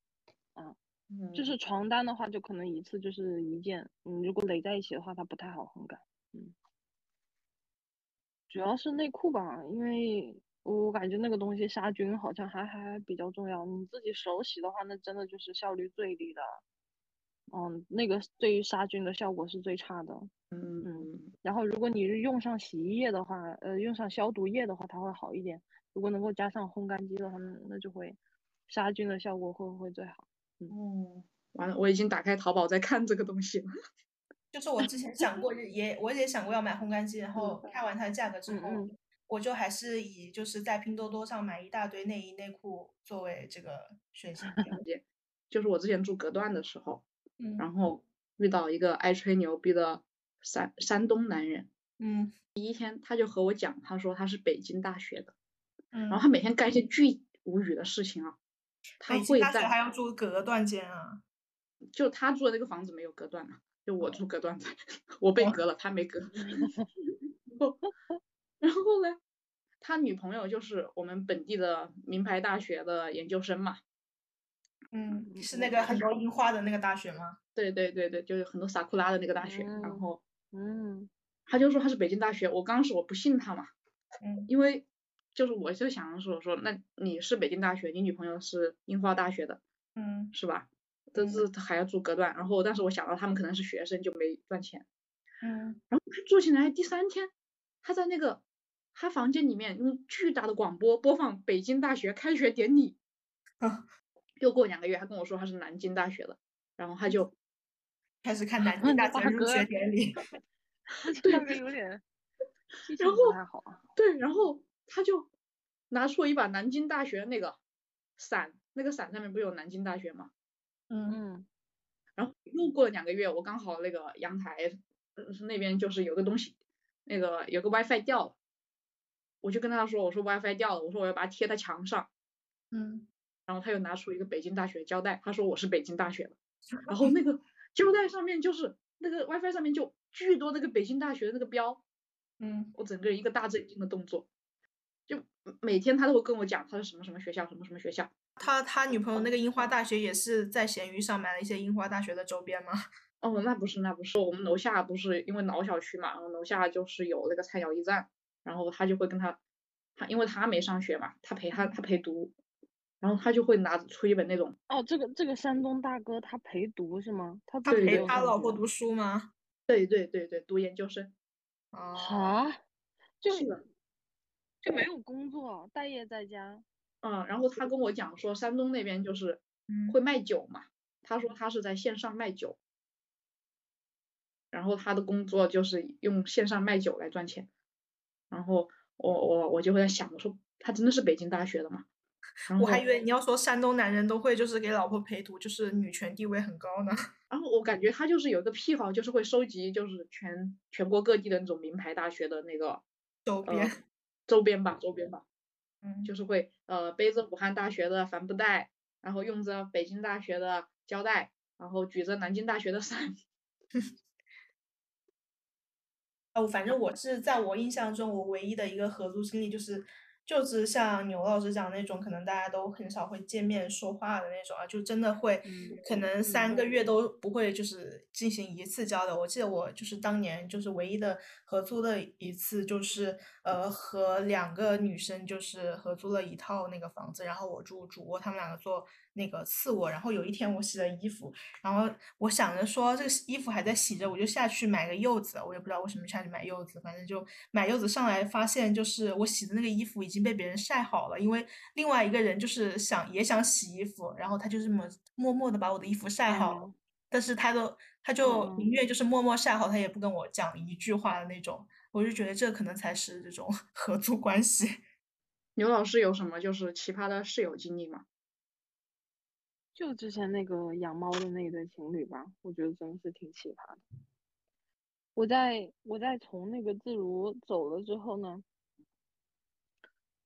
啊，嗯，就是床单的话，就可能一次就是一件，嗯，如果垒在一起的话，它不太好烘干，嗯，主要是内裤吧，因为我感觉那个东西杀菌好像还还比较重要，你自己手洗的话，那真的就是效率最低的，嗯，那个对于杀菌的效果是最差的，嗯嗯，然后如果你是用上洗衣液的话，呃，用上消毒液的话，它会好一点，如果能够加上烘干机的话，那那就会杀菌的效果会不会最好。嗯，完了，我已经打开淘宝在看这个东西了。就是我之前想过，也我也想过要买烘干机，然后看完它的价格之后，嗯嗯我就还是以就是在拼多多上买一大堆内衣内裤作为这个选项 表。就是我之前住隔断的时候，嗯。然后遇到一个爱吹牛逼的山山东男人，嗯。第一天他就和我讲，他说他是北京大学的，嗯，然后他每天干一些巨无语的事情啊，他会北京大学还要住隔断间啊。就他住的那个房子没有隔断啊，就我住隔断的，我被哦。隔了，他没隔。然后呢，他女朋友就是我们本地的名牌大学的研究生嘛，嗯，嗯是那个很多樱花的那个大学吗？对对对对，就是很多萨库拉的那个大学，然嗯后嗯。他就说他是北京大学，我刚开始我不信他嘛，嗯。因为就是我就想说说，那你是北京大学，你女朋友是樱花大学的，嗯。是吧？但是他还要住隔断，然后但是我想到他们可能是学生就没赚钱，嗯。然后他住进来第三天，他在那个他房间里面用巨大的广播播放北京大学开学典礼，啊又过两个月，他跟我说他是南京大学的，然后他就开始看南 京大学大入学典礼。这样子有点然后。对，然后他就拿出一把南京大学那个伞，那个伞上面不是有南京大学吗？嗯嗯然后又过了两个月，我刚好那个阳台呃那边就是有个东西，那个有个 WiFi 掉了，我就跟他说，我说 WiFi 掉了，我说我要把它贴在墙上，嗯然后他又拿出一个北京大学胶带，他说我是北京大学的，然后那个胶带上面就是那个 WiFi 上面就巨多那个北京大学的那个标，嗯我整个人一个大震惊的动作，就每天他都会跟我讲他是什么什么学校，什么什么学校。他他女朋友那个樱花大学也是在闲鱼上买了一些樱花大学的周边吗？哦，那不是，那不是，我们楼下不是因为老小区嘛，然后楼下就是有那个菜鸟驿站，然后他就会跟他，他因为他没上学嘛，他陪他他陪读，然后他就会拿出一本那种，哦，这个这个山东大哥他陪读是吗？他他陪他老婆读书吗？对对对对，读研究生，哦，啊？就是，就没有工作，待业在家。嗯，然后他跟我讲说山东那边就是嗯会卖酒嘛，他说他是在线上卖酒，然后他的工作就是用线上卖酒来赚钱，然后我我我就会在想，我说他真的是北京大学的吗？我还以为你要说山东男人都会就是给老婆陪读，就是女权地位很高呢。然后我感觉他就是有一个癖好，就是会收集就是全全国各地的那种名牌大学的那个呃周边，周边吧，周边吧，嗯，就是会呃背着武汉大学的帆布袋，然后用着北京大学的胶带，然后举着南京大学的伞。哦，反正我是在我印象中，我唯一的一个合租经历就是，就是像牛老师讲那种，可能大家都很少会见面说话的那种啊，就真的会嗯可能三个月都不会就是进行一次交流。我记得我就是当年就是唯一的合租的一次，就是呃和两个女生就是合租了一套那个房子，然后我住主卧，他们两个做那个次卧。然后有一天我洗了衣服，然后我想着说这个衣服还在洗着，我就下去买个柚子，我也不知道为什么下去买柚子，反正就买柚子上来，发现就是我洗的那个衣服已经被别人晒好了，因为另外一个人就是想也想洗衣服，然后他就这么默默的把我的衣服晒好了，哦但是他都他就嗯宁愿就是默默晒好，他也不跟我讲一句话的那种，我就觉得这可能才是这种 合租关系。牛老师有什么就是奇葩的室友经历吗？就之前那个养猫的那一对情侣吧，我觉得真的是挺奇葩的。我在我在从那个自如走了之后呢，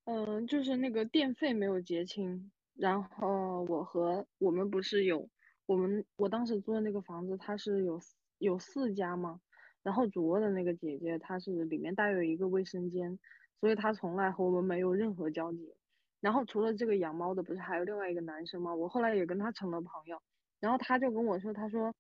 嗯，就是那个电费没有结清，然后我和我们不是有我们我当时租的那个房子，它是有有四家嘛，然后主卧的那个姐姐她是里面带有一个卫生间，所以她从来和我们没有任何交集。然后除了这个养猫的，不是还有另外一个男生吗？我后来也跟他成了朋友，然后他就跟我说，他说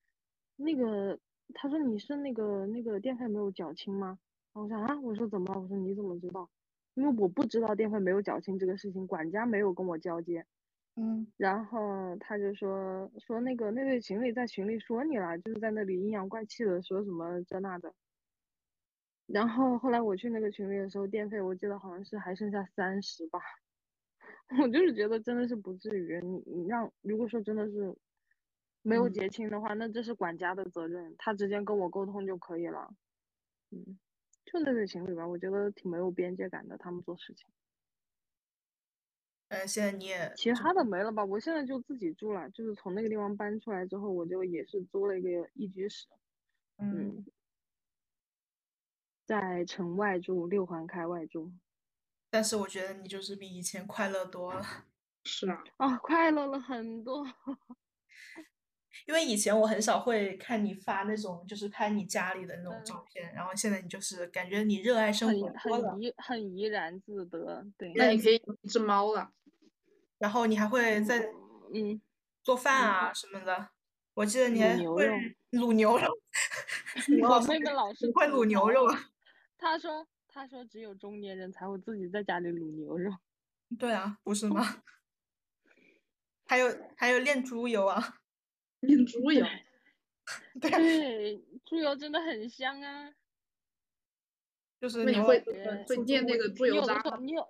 那个他说你是那个那个电费没有缴清吗？然后我说啊，我说怎么了？我说你怎么知道？因为我不知道电费没有缴清这个事情，管家没有跟我交接。嗯，然后他就说说那个那对情侣在群里说你了，就是在那里阴阳怪气的说什么这那的。然后后来我去那个群里的时候，电费我记得好像是还剩下三十吧。我就是觉得真的是不至于，你你让如果说真的是没有嗯结清的话，那这是管家的责任，他直接跟我沟通就可以了。嗯，就那对情侣吧，我觉得挺没有边界感的，他们做事情。嗯，现在你也其他的没了吧？我现在就自己住了，就是从那个地方搬出来之后，我就也是租了一个一居室，嗯，嗯，在城外住，六环开外住。但是我觉得你就是比以前快乐多了，是啊，啊，快乐了很多。因为以前我很少会看你发那种就是拍你家里的那种照片，然后现在你就是感觉你热爱生活多了很，怡很怡然自得，对，那你可以养一只猫了。然后你还会在嗯，做饭啊什么的。我记得你还会卤牛肉 我老师妹妹老是会卤牛肉他，说他说只有中年人才会自己在家里卤牛肉，对啊，不是吗？还有还有炼猪油啊，炼猪油，对 猪油真的很香啊。就是你会对会炼那个猪油你有的渣吗？你有，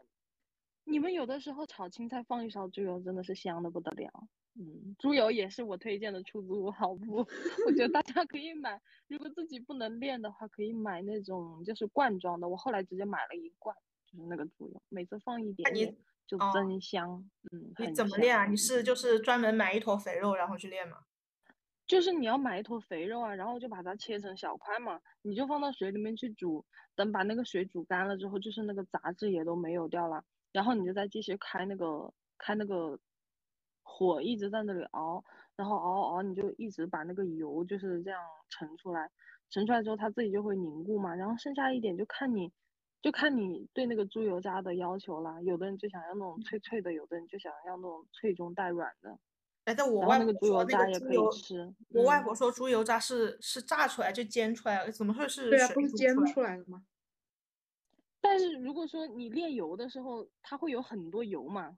你们有的时候炒青菜放一勺猪油，真的是香的不得了。嗯，猪油也是我推荐的出租屋好物，我觉得大家可以买。如果自己不能炼的话，可以买那种就是罐装的。我后来直接买了一罐，就是那个猪油，每次放一点你点就哦增香。嗯，你怎么炼啊？你是就是专门买一坨肥肉然后去炼吗？就是你要买一坨肥肉啊，然后就把它切成小块嘛，你就放到水里面去煮，等把那个水煮干了之后，就是那个杂质也都没有掉了，然后你就再继续开那个开那个火，一直在那里熬，然后熬熬熬，你就一直把那个油就是这样盛出来，盛出来之后它自己就会凝固嘛，然后剩下一点就看你。就看你对那个猪油渣的要求啦，有的人就想要那种脆脆的，有的人就想要那种脆中带软的。哎，但我外婆说那个猪油渣也可以吃。我外嗯婆说猪油渣是是炸出来就煎出来的，怎么会是对啊，水不是煎出来的吗？但是如果说你炼油的时候，它会有很多油嘛，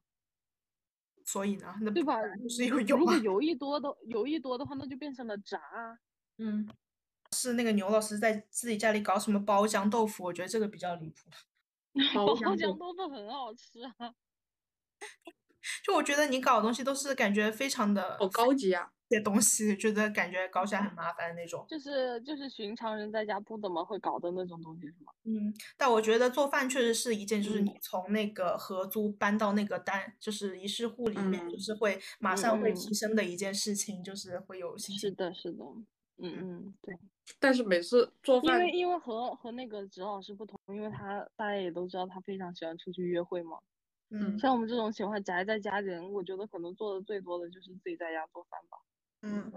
所以呢，那对吧？就是如有油啊。如果油一多的油一多的话，那就变成了炸啊。嗯，是那个牛老师在自己家里搞什么包浆豆腐，我觉得这个比较离谱。包包浆豆浆豆腐很好吃啊。就我觉得你搞的东西都是感觉非常的好高级啊！些东西，觉得感觉搞起来很麻烦那种。就是就是寻常人在家不怎么会搞的那种东西是吗？嗯，但我觉得做饭确实是一件，就是嗯你从那个合租搬到那个单，就是一室户里面，就嗯是会马上会嗯提升的一件事情，就是会有心情。是的，是的，嗯嗯，对。但是每次做饭因为因为和和那个植老师不同，因为他大家也都知道他非常喜欢出去约会嘛。嗯像我们这种喜欢宅在家的人，我觉得可能做的最多的就是自己在家做饭吧。嗯，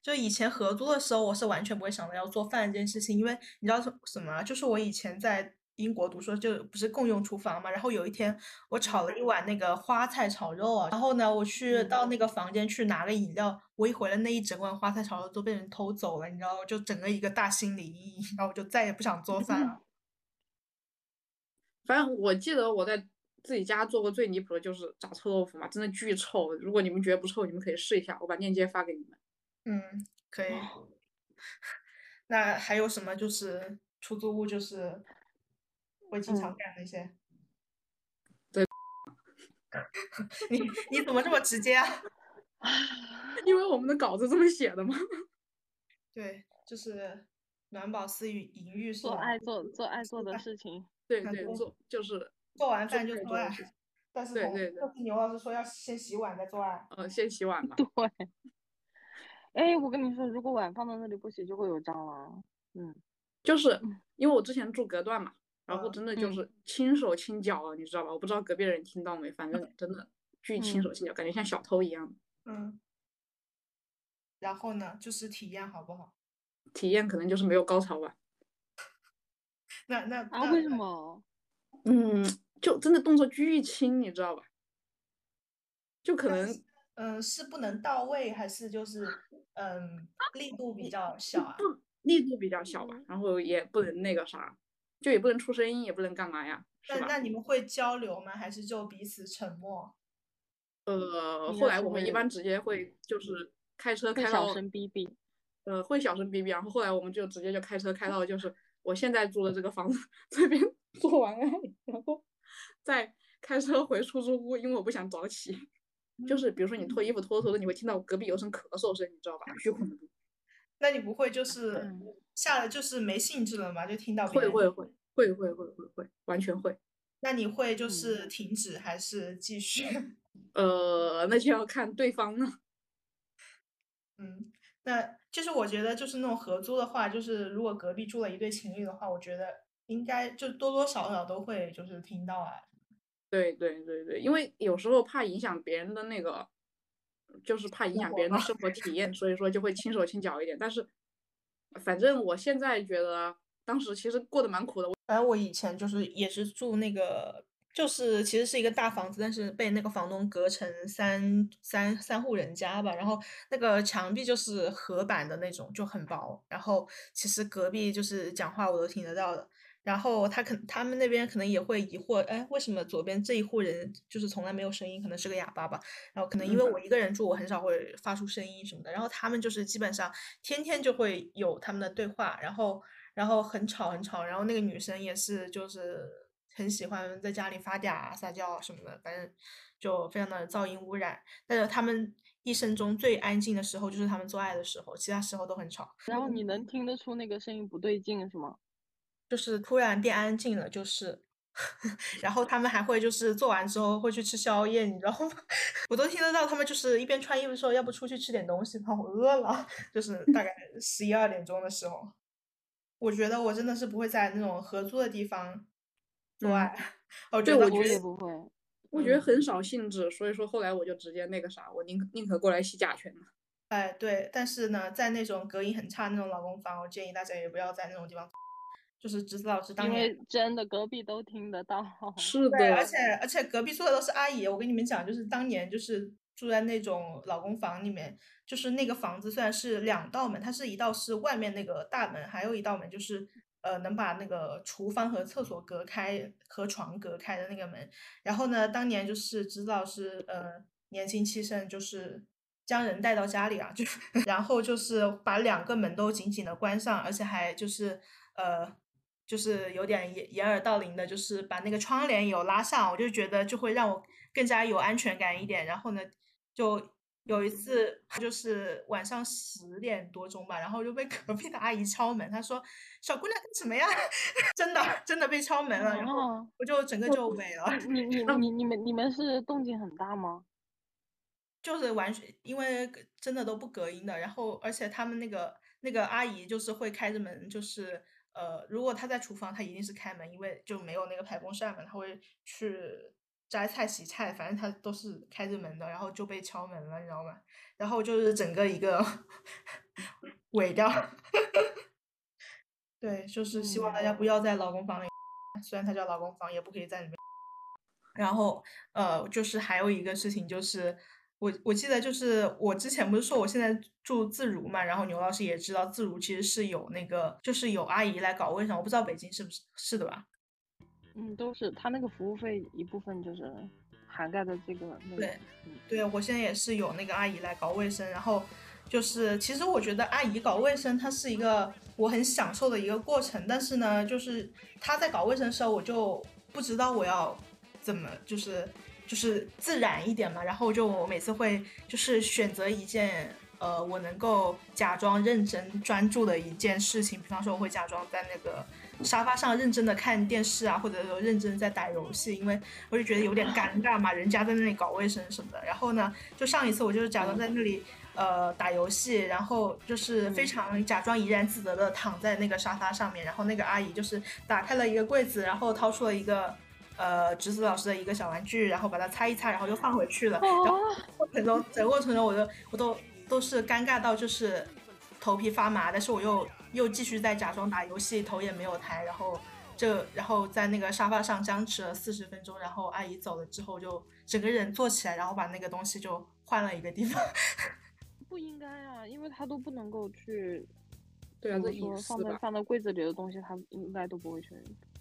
就以前合租的时候，我是完全不会想到要做饭这件事情，因为你知道什什么啊？就是我以前在英国读书，就不是共用厨房嘛。然后有一天，我炒了一碗那个花菜炒肉啊，然后呢，我去到那个房间去拿个饮料，我一回来，那一整碗花菜炒肉都被人偷走了，你知道，就整个一个大心理阴影，然后我就再也不想做饭了。反正我记得我在自己家做过最离谱的就是炸臭豆腐嘛，真的巨臭。如果你们觉得不臭，你们可以试一下，我把链接发给你们。嗯，可以。那还有什么就是出租屋就是会经常嗯干的一些？对。你你怎么这么直接啊？因为我们的稿子这么写的嘛。对，就是暖宝私语淫欲是做爱做做爱做的事情，对对，做就是做完饭就做爱爱做的事情，但是同对对对但是牛老师说要先洗碗再做爱。嗯先洗碗 嘛。对。哎，我跟你说，如果碗放到那里不洗，就会有蟑螂。嗯，就是嗯因为我之前住隔断嘛，然后嗯真的就嗯是轻手轻脚，你知道吧？我不知道隔壁的人听到没，反正 真的巨亲嗯手轻脚，感觉像小偷一样。嗯。然后呢，就是体验好不好？体验可能就是没有高潮吧。那那啊，为什么？嗯，就真的动作巨轻，你知道吧？就可能嗯，是不能到位，还是就是嗯力度比较小啊？力度比较小吧，然后也不能那个啥，就也不能出声音，也不能干嘛呀，是吧？那那你们会交流吗？还是就彼此沉默？呃，后来我们一般直接会就是开车开到，小声逼逼。呃，会小声逼逼，然后后来我们就直接就开车开到就是我现在住的这个房子 这边做完爱，然后再开车回出租屋，因为我不想早起。就是比如说你脱衣服脱着脱着，你会听到隔壁有声咳嗽声，你知道吧？巨恐怖。那你不会就是嗯下来就是没兴致了吗？就听到会会会会会会会会，完全会。那你会就是停止还是继续？呃，那就要看对方了。嗯，那就是我觉得就是那种合租的话，就是如果隔壁住了一对情侣的话，我觉得应该就多多少少都会就是听到啊。对对对对，因为有时候怕影响别人的那个，就是怕影响别人的生活体验，所以说就会轻手轻脚一点。但是，反正我现在觉得当时其实过得蛮苦的。反正我以前就是也是住那个，就是其实是一个大房子，但是被那个房东隔成三三三户人家吧。然后那个墙壁就是合板的那种，就很薄。然后其实隔壁就是讲话我都听得到的。然后他可他们那边可能也会疑惑，哎，为什么左边这一户人就是从来没有声音？可能是个哑巴吧。然后可能因为我一个人住，我很少会发出声音什么的。然后他们就是基本上天天就会有他们的对话，然后然后很吵很吵。然后那个女生也是就是很喜欢在家里发嗲啊、撒娇啊什么的，反正就非常的噪音污染。但是他们一生中最安静的时候就是他们做爱的时候，其他时候都很吵。然后你能听得出那个声音不对劲是吗？就是突然变安静了，就是，然后他们还会就是做完之后会去吃宵夜，你知道吗？我都听得到他们就是一边穿衣服说要不出去吃点东西吧，我饿了，就是大概十一二点钟的时候，我觉得我真的是不会在那种合租的地方做嗯爱，我觉得我对我觉得也不会。我觉得嗯很少兴致，所以说后来我就直接那个啥，我宁宁可过来洗甲醛嘛。哎对，但是呢，在那种隔音很差那种老公房，我建议大家也不要在那种地方。就是侄子老师当因年为真的隔壁都听得到。是的，而且，而且隔壁住的都是阿姨。我跟你们讲，就是当年就是住在那种老公房里面，就是那个房子虽然是两道门，它是一道是外面那个大门，还有一道门就是呃能把那个厨房和厕所隔开和床隔开的那个门。然后呢，当年就是侄子老师呃年轻气盛，就是将人带到家里啊，就 然后就是把两个门都紧紧的关上，而且还就是呃。就是有点掩掩耳盗铃的，就是把那个窗帘有拉上，我就觉得就会让我更加有安全感一点。然后呢，就有一次就是晚上十点多钟吧，然后就被隔壁的阿姨敲门，她说：“小姑娘干什么呀？” 真的真的被敲门了，然后哦我就整个就萎了。你你 你你们你们是动静很大吗？就是完全因为真的都不隔音的，然后而且他们那个那个阿姨就是会开着门，就是呃，如果他在厨房，他一定是开门，因为就没有那个排风扇嘛，他会去摘菜、洗菜，反正他都是开着门的，然后就被敲门了，你知道吗？然后就是整个一个 萎掉。对，就是希望大家不要在老公房里，虽然他叫老公房，也不可以在里面。然后呃，就是还有一个事情就是。我我记得就是我之前不是说我现在住自如嘛，然后牛老师也知道自如其实是有那个就是有阿姨来搞卫生，我不知道北京是不是是的吧？嗯，都是他那个服务费一部分就是涵盖的这个。对嗯对，我现在也是有那个阿姨来搞卫生，然后就是其实我觉得阿姨搞卫生它是一个我很享受的一个过程，但是呢，就是她在搞卫生的时候，我就不知道我要怎么就是。就是自然一点嘛，然后就我每次会就是选择一件呃我能够假装认真专注的一件事情，比方说我会假装在那个沙发上认真的看电视啊，或者说认真在打游戏，因为我就觉得有点尴尬嘛，人家在那里搞卫生什么的。然后呢，就上一次我就是假装在那里呃打游戏，然后就是非常假装怡然自得的躺在那个沙发上面，然后那个阿姨就是打开了一个柜子，然后掏出了一个。呃，直子老师的一个小玩具，然后把它擦一擦，然后又放回去了。然后过程中，整个过程中，我都我都都是尴尬到就是头皮发麻，但是我又又继续在假装打游戏，头也没有抬，然后这然后在那个沙发上僵持了四十分钟，然后阿姨走了之后，就整个人坐起来，然后把那个东西就换了一个地方。不应该啊，因为他都不能够去，对啊，说放。在放在柜子里的东西，他应该都不会去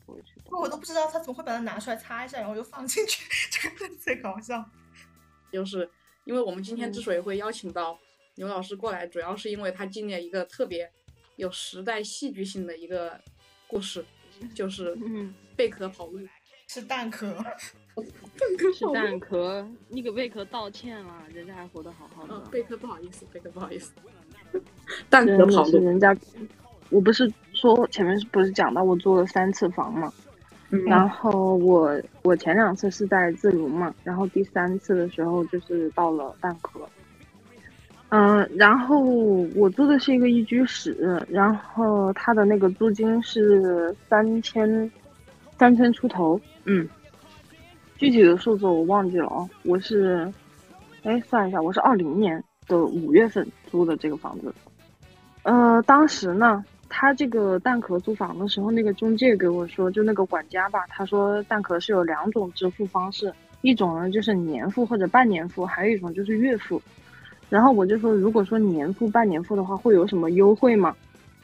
不会去动。我都不知道他怎么会把它拿出来擦一下，然后又放进去，这个最搞笑。就是因为我们今天之嗯所以会邀请到牛老师过来，主要是因为他经历了一个特别有时代戏剧性的一个故事，就是嗯，贝壳跑路。是蛋壳，是蛋壳，你给贝壳道歉了，人家还活得好好的。嗯，贝壳不好意思，贝壳不好意思。蛋壳跑路，人家，我不是说前面是不是讲到我租了三次房嘛？嗯然后我我前两次是在自如嘛，然后第三次的时候就是到了蛋壳。嗯，然后我租的是一个一居室，然后它的那个租金是三千三千出头，嗯，具体的数字我忘记了哦，我是，哎，算一下，我是二零年的五月份租的这个房子，呃，当时呢，他这个蛋壳租房的时候，那个中介给我说，就那个管家吧，他说蛋壳是有两种支付方式，一种呢就是年付或者半年付，还有一种就是月付。然后我就说，如果说年付、半年付的话，会有什么优惠吗？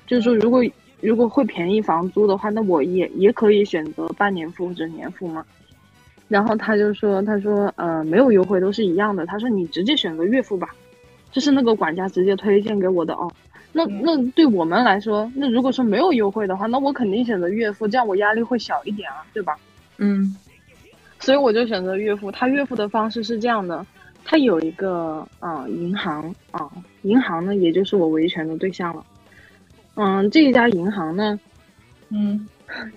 就是说，如果如果会便宜房租的话，那我也也可以选择半年付或者年付吗？然后他就说，他说，呃，没有优惠，都是一样的。他说你直接选择月付吧，这是那个管家直接推荐给我的哦。那那对我们来说，那如果说没有优惠的话，那我肯定选择月付，这样我压力会小一点啊，对吧？嗯所以我就选择月付。他月付的方式是这样的，他有一个啊、呃银行啊、银行呢也就是我维权的对象了。嗯，这一家银行呢，嗯，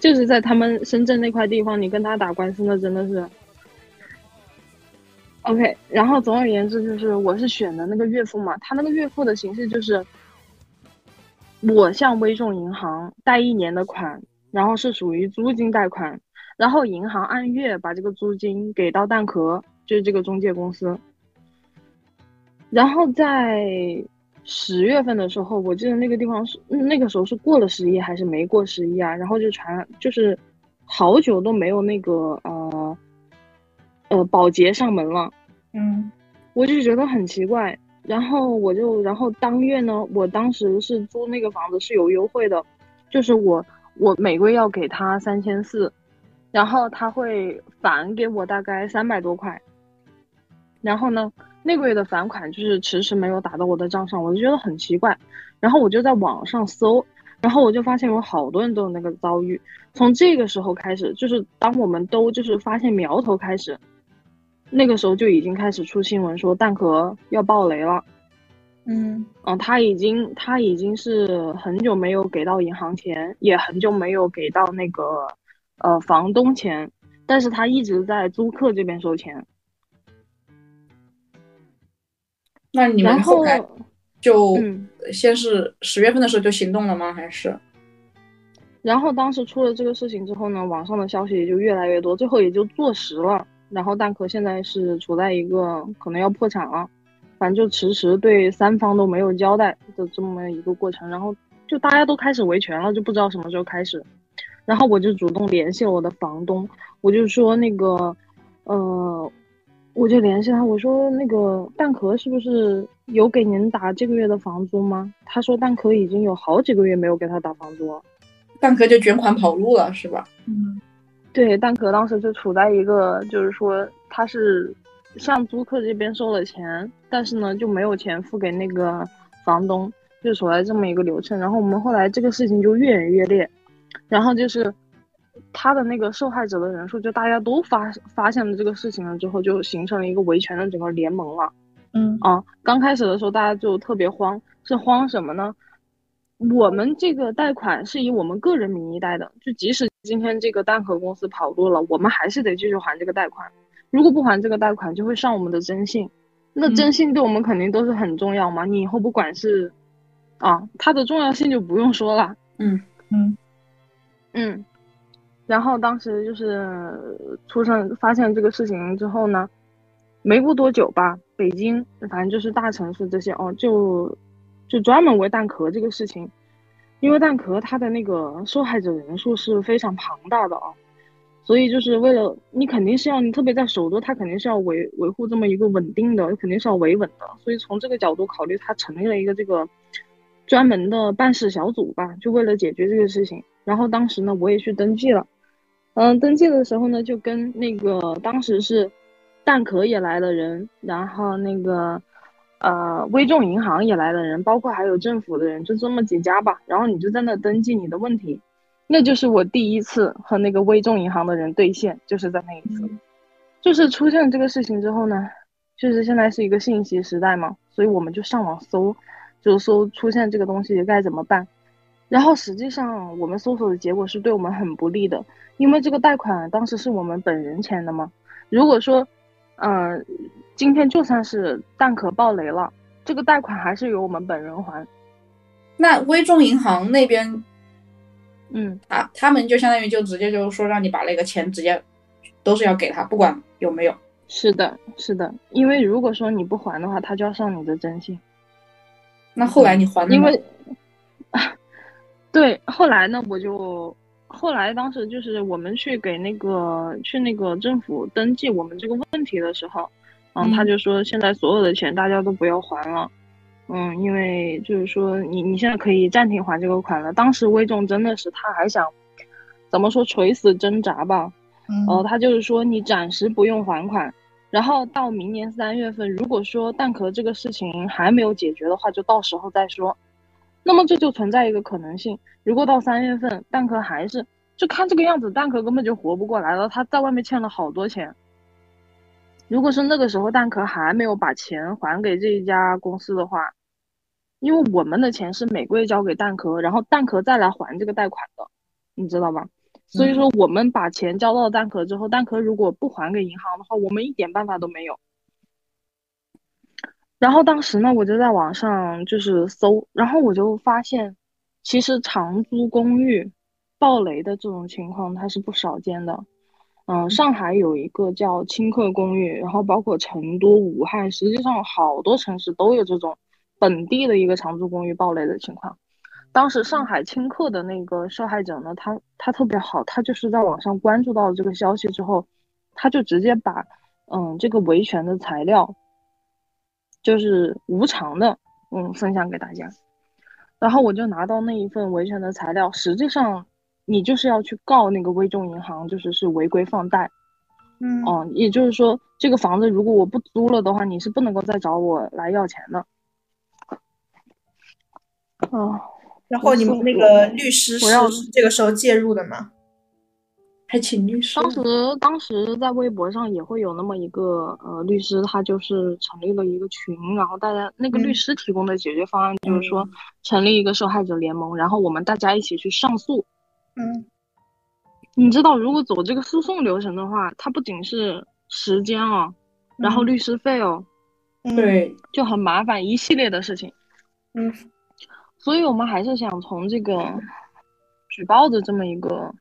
就是在他们深圳那块地方，你跟他打官司那真的是。OK，然后总而言之就是我是选的那个月付嘛，他那个月付的形式就是，我向微众银行贷一年的款，然后是属于租金贷款，然后银行按月把这个租金给到蛋壳，就是这个中介公司。然后在十月份的时候，我记得那个地方是嗯那个时候是过了十一还是没过十一啊？然后就传就是好久都没有那个呃呃保洁上门了，嗯，我就觉得很奇怪。然后我就然后当月呢，我当时是租那个房子是有优惠的，就是我我每个月要给他三千四，然后他会返给我大概三百多块。然后呢，那个月的返款就是迟迟没有打到我的账上，我就觉得很奇怪。然后我就在网上搜，然后我就发现有好多人都有那个遭遇。从这个时候开始，就是当我们都就是发现苗头开始，那个时候就已经开始出新闻说蛋壳要爆雷了。嗯，嗯，他已经他已经是很久没有给到银行钱，也很久没有给到那个呃房东钱，但是他一直在租客这边收钱。那你们然后后来就嗯先是十月份的时候就行动了吗？还是？然后当时出了这个事情之后呢，网上的消息也就越来越多，最后也就坐实了。然后蛋壳现在是处在一个可能要破产了，反正就迟迟对三方都没有交代的这么一个过程。然后就大家都开始维权了，就不知道什么时候开始。然后我就主动联系了我的房东，我就说那个，呃，我就联系他，我说那个蛋壳是不是有给您打这个月的房租吗？他说蛋壳已经有好几个月没有给他打房租了。蛋壳就卷款跑路了，是吧？嗯，对，蛋壳当时就处在一个，就是说他是向租客这边收了钱，但是呢就没有钱付给那个房东，就处在这么一个流程。然后我们后来这个事情就越演越烈，然后就是他的那个受害者的人数，就大家都发发现了这个事情了之后，就形成了一个维权的整个联盟了。嗯，啊，刚开始的时候大家就特别慌，是慌什么呢？我们这个贷款是以我们个人名义贷的，就即使今天这个蛋壳公司跑路了，我们还是得继续还这个贷款。如果不还这个贷款，就会上我们的征信。那征信对我们肯定都是很重要嘛。你以后不管是，啊，它的重要性就不用说了。嗯嗯嗯，然后当时就是出生发现这个事情之后呢，没过多久吧，北京反正就是大城市这些哦，就就专门为蛋壳这个事情，因为蛋壳它的那个受害者人数是非常庞大的啊，所以就是为了你肯定是要你特别在首都，它肯定是要维维护这么一个稳定的，肯定是要维稳的。所以从这个角度考虑，它成立了一个这个专门的办事小组吧，就为了解决这个事情。然后当时呢，我也去登记了，嗯，登记的时候呢，就跟那个当时是蛋壳也来了人，然后那个呃微众银行也来的人，包括还有政府的人，就这么几家吧。然后你就在那登记你的问题。那就是我第一次和那个微众银行的人对线，就是在那一次，就是出现这个事情之后呢，确实现在是一个信息时代嘛，所以我们就上网搜，就搜出现这个东西该怎么办。然后实际上我们搜索的结果是对我们很不利的，因为这个贷款当时是我们本人签的嘛。如果说，嗯，今天就算是蛋壳爆雷了，这个贷款还是由我们本人还。那微众银行那边。嗯，啊，他们就相当于就直接就说让你把那个钱直接都是要给他，不管有没有。是的，是的，因为如果说你不还的话，他就要上你的征信。那后来你还了因为，对，后来呢，我就后来当时就是我们去给那个去那个政府登记我们这个问题的时候，嗯，他就说现在所有的钱大家都不要还了。嗯，因为就是说，你你现在可以暂停还这个款了。当时魏仲真的是，他还想怎么说垂死挣扎吧。嗯，呃，他就是说你暂时不用还款，然后到明年三月份，如果说蛋壳这个事情还没有解决的话，就到时候再说。那么这就存在一个可能性，如果到三月份蛋壳还是就看这个样子，蛋壳根本就活不过来了。他在外面欠了好多钱。如果是那个时候蛋壳还没有把钱还给这一家公司的话，因为我们的钱是每个月交给蛋壳，然后蛋壳再来还这个贷款的，你知道吧？所以说我们把钱交到蛋壳之后，蛋壳如果不还给银行的话，我们一点办法都没有。然后当时呢，我就在网上就是搜，然后我就发现，其实长租公寓暴雷的这种情况它是不少见的。嗯，上海有一个叫青客公寓，然后包括成都、武汉，实际上好多城市都有这种。本地的一个长租公寓暴雷的情况，当时上海青客的那个受害者呢，他他特别好，他就是在网上关注到这个消息之后，他就直接把嗯这个维权的材料，就是无偿的嗯分享给大家，然后我就拿到那一份维权的材料，实际上你就是要去告那个微众银行，就是是违规放贷，嗯哦，也就是说这个房子如果我不租了的话，你是不能够再找我来要钱的。哦，然后你们那个律师是这个时候介入的吗？还请律师？当时当时在微博上也会有那么一个呃律师，他就是成立了一个群，然后大家那个律师提供的解决方案就是说成立一个受害者联盟，然后我们大家一起去上诉。嗯，你知道如果走这个诉讼流程的话，它不仅是时间啊，然后律师费哦，对，就很麻烦一系列的事情。嗯。所以我们还是想从这个举报的这么一个，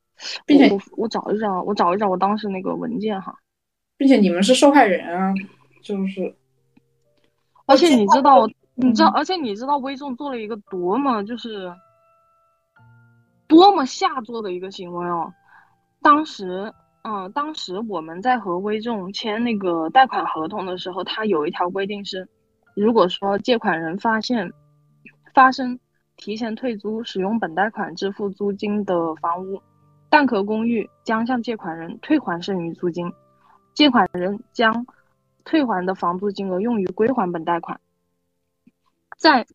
并且我我找一找，我找一找我当时那个文件哈，并且你们是受害人啊，就是，而且你知道，你知道，而且你知道微众做了一个多么就是多么下作的一个行为哦，当时，嗯，当时我们在和微众签那个贷款合同的时候，它有一条规定是，如果说借款人发现发生提前退租使用本贷款支付租金的房屋，蛋壳公寓将向借款人退还剩余租金，借款人将退还的房租金额用于归还本贷款。在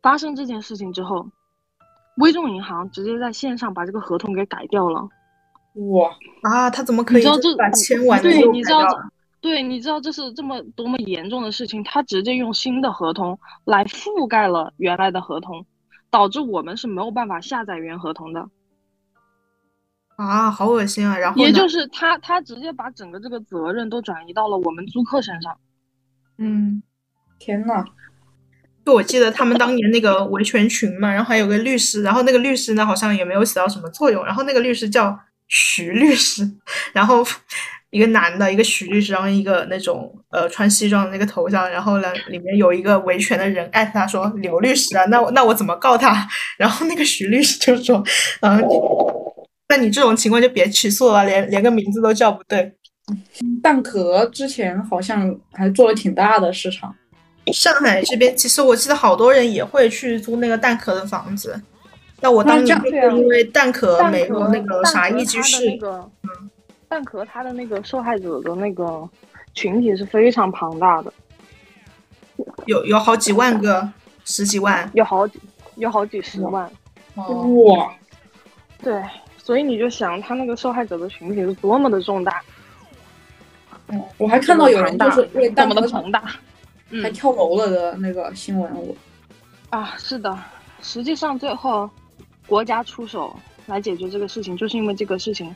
发生这件事情之后，微众银行直接在线上把这个合同给改掉了。哇啊，他怎么可以把签完对，你知道对，你知道这是这么多么严重的事情，他直接用新的合同来覆盖了原来的合同，导致我们是没有办法下载原合同的。啊，好恶心啊！然后也就是他他直接把整个这个责任都转移到了我们租客身上。嗯，天呐，我记得他们当年那个维权群嘛，然后还有个律师，然后那个律师呢好像也没有起到什么作用，然后那个律师叫徐律师，然后。一个男的，一个徐律师，然后一个那种呃穿西装的那个头像，然后呢里面有一个维权的人艾特他说刘律师啊，那我那我怎么告他？然后那个徐律师就说，嗯，那你这种情况就别起诉了，连连个名字都叫不对。蛋壳之前好像还做了挺大的市场。上海这边其实我记得好多人也会去租那个蛋壳的房子，但我当那这样年就是因为蛋壳蛋没有那个啥一居它的那室，个，蛋壳它的那个受害者的那个群体是非常庞大的，有有好几万个，十几万。有好几有好几十万。哦，哇，对，所以你就想他那个受害者的群体是多么的重大，嗯我还看到有人就是为多么的庞大。嗯。还跳楼了的那个新闻，我。啊，是的，实际上最后国家出手来解决这个事情，就是因为这个事情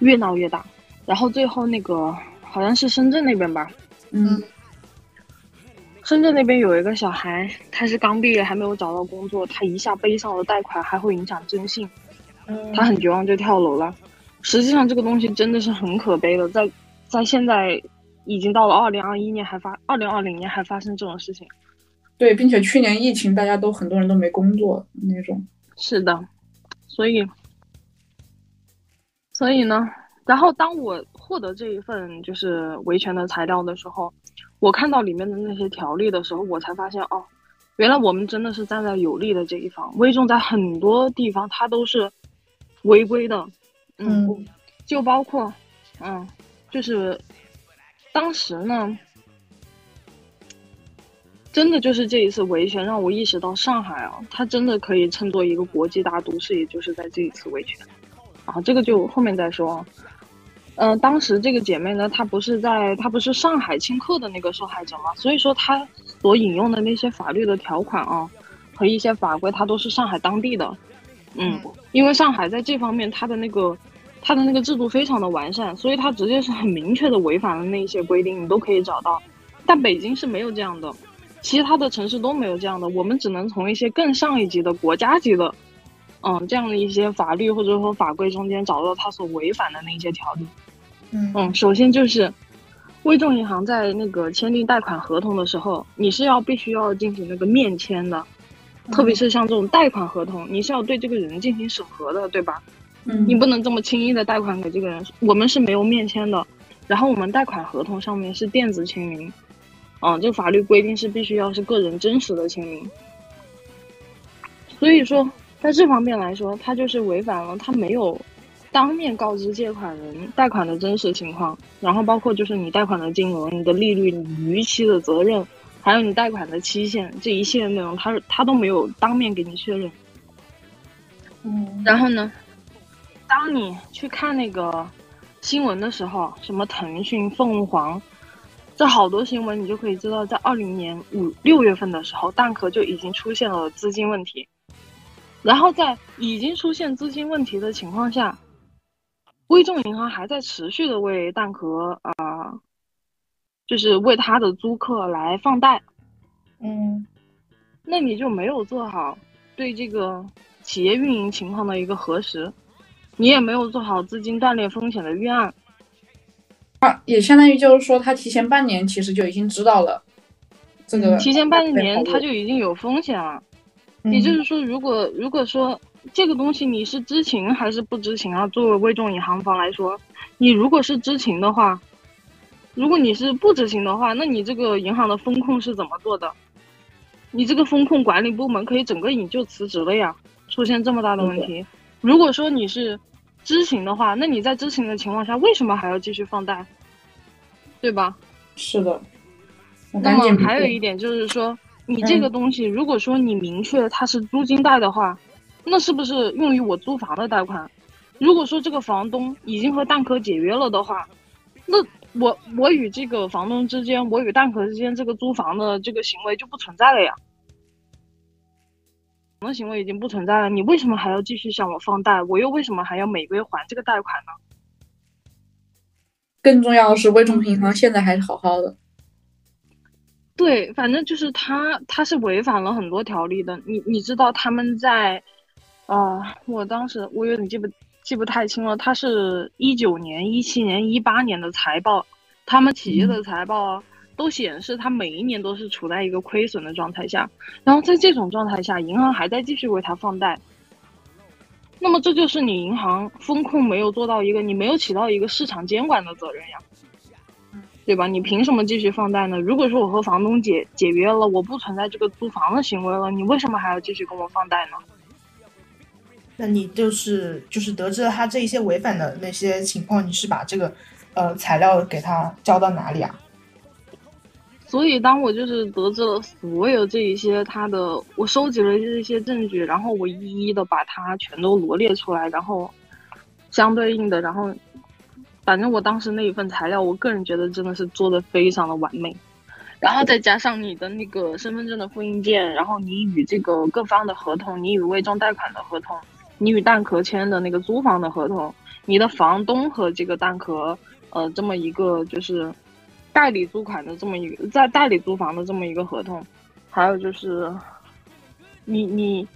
越闹越大，然后最后那个好像是深圳那边吧，嗯。深圳那边有一个小孩，他是刚毕业还没有找到工作，他一下背上了贷款，还会影响征信，嗯。他很绝望就跳楼了。实际上这个东西真的是很可悲的，在在现在已经到了二零二一年还发，二零二零年还发生这种事情。对，并且去年疫情大家都很多人都没工作那种，是的，所以，所以呢，然后当我获得这一份就是维权的材料的时候，我看到里面的那些条例的时候，我才发现哦，原来我们真的是站在有利的这一方。微众在很多地方它都是违规的，嗯，嗯就包括，嗯，就是当时呢。真的就是这一次维权让我意识到，上海啊，它真的可以称作一个国际大都市，也就是在这一次维权。啊，这个就后面再说。嗯、当时这个姐妹呢，她不是在，她不是上海轻客的那个受害者嘛，所以说她所引用的那些法律的条款啊，和一些法规，它都是上海当地的。嗯，因为上海在这方面，它的那个它的那个制度非常的完善，所以它直接是很明确的违反了那一些规定，你都可以找到。但北京是没有这样的。其他的城市都没有这样的，我们只能从一些更上一级的国家级的，嗯，这样的一些法律或者说法规中间找到他所违反的那些条例。嗯嗯，首先就是，微众银行在那个签订贷款合同的时候，你是要必须要进行那个面签的，特别是像这种贷款合同，你是要对这个人进行审核的，对吧？嗯，你不能这么轻易的贷款给这个人，我们是没有面签的。然后我们贷款合同上面是电子签名，嗯，就法律规定是必须要是个人真实的签名。所以说，在这方面来说，他就是违反了，他没有当面告知借款人贷款的真实情况，然后包括就是你贷款的金额、你的利率、你逾期的责任，还有你贷款的期限这一系列内容，他他都没有当面给你确认。嗯然后呢，当你去看那个新闻的时候，什么腾讯、凤凰，这好多新闻，你就可以知道，在二零年五六月份的时候，蛋壳就已经出现了资金问题。然后在已经出现资金问题的情况下，微众银行还在持续的为蛋壳啊、呃就是为他的租客来放贷。嗯那你就没有做好对这个企业运营情况的一个核实，你也没有做好资金断裂风险的预案。啊，也相当于就是说，他提前半年其实就已经知道了这个，嗯提前半年他就已经有风险了。嗯，也就是说，如果如果说这个东西你是知情还是不知情啊？作为微众银行方来说，你如果是知情的话，如果你是不知情的话，那你这个银行的风控是怎么做的？你这个风控管理部门可以整个你就辞职了呀！出现这么大的问题，如果说你是知情的话，那你在知情的情况下，为什么还要继续放贷？对吧？是的，那么还有一点就是说，你这个嗯东西，如果说你明确它是租金贷的话，那是不是用于我租房的贷款？如果说这个房东已经和蛋壳解约了的话，那我我与这个房东之间，我与蛋壳之间这个租房的这个行为就不存在了呀。的行为已经不存在了，你为什么还要继续向我放贷？我又为什么还要每个月还这个贷款呢？更重要的是，微众银行现在还是好好的。对，反正就是他，他是违反了很多条例的。你你知道他们在，啊、我当时我有点记不记不太清了。他是一九年、一七年、一八年的财报，他们企业的财报啊都显示，他每一年都是处在一个亏损的状态下。然后在这种状态下，银行还在继续为他放贷。那么这就是你银行风控没有做到一个，你没有起到一个市场监管的责任呀，对吧？你凭什么继续放贷呢？如果说我和房东解解约了，我不存在这个租房的行为了，你为什么还要继续跟我放贷呢？那你就是就是得知了他这一些违反的那些情况，你是把这个呃材料给他交到哪里啊？所以当我就是得知了所有这一些他的，我收集了这些证据，然后我一一的把它全都罗列出来，然后相对应的，然后反正我当时那一份材料，我个人觉得真的是做的非常的完美，然后再加上你的那个身份证的复印件，然后你与这个各方的合同，你与微众贷款的合同。你与蛋壳签的那个租房的合同，你的房东和这个蛋壳，呃，这么一个就是代理租款的这么一个在代理租房的这么一个合同，还有就是你你，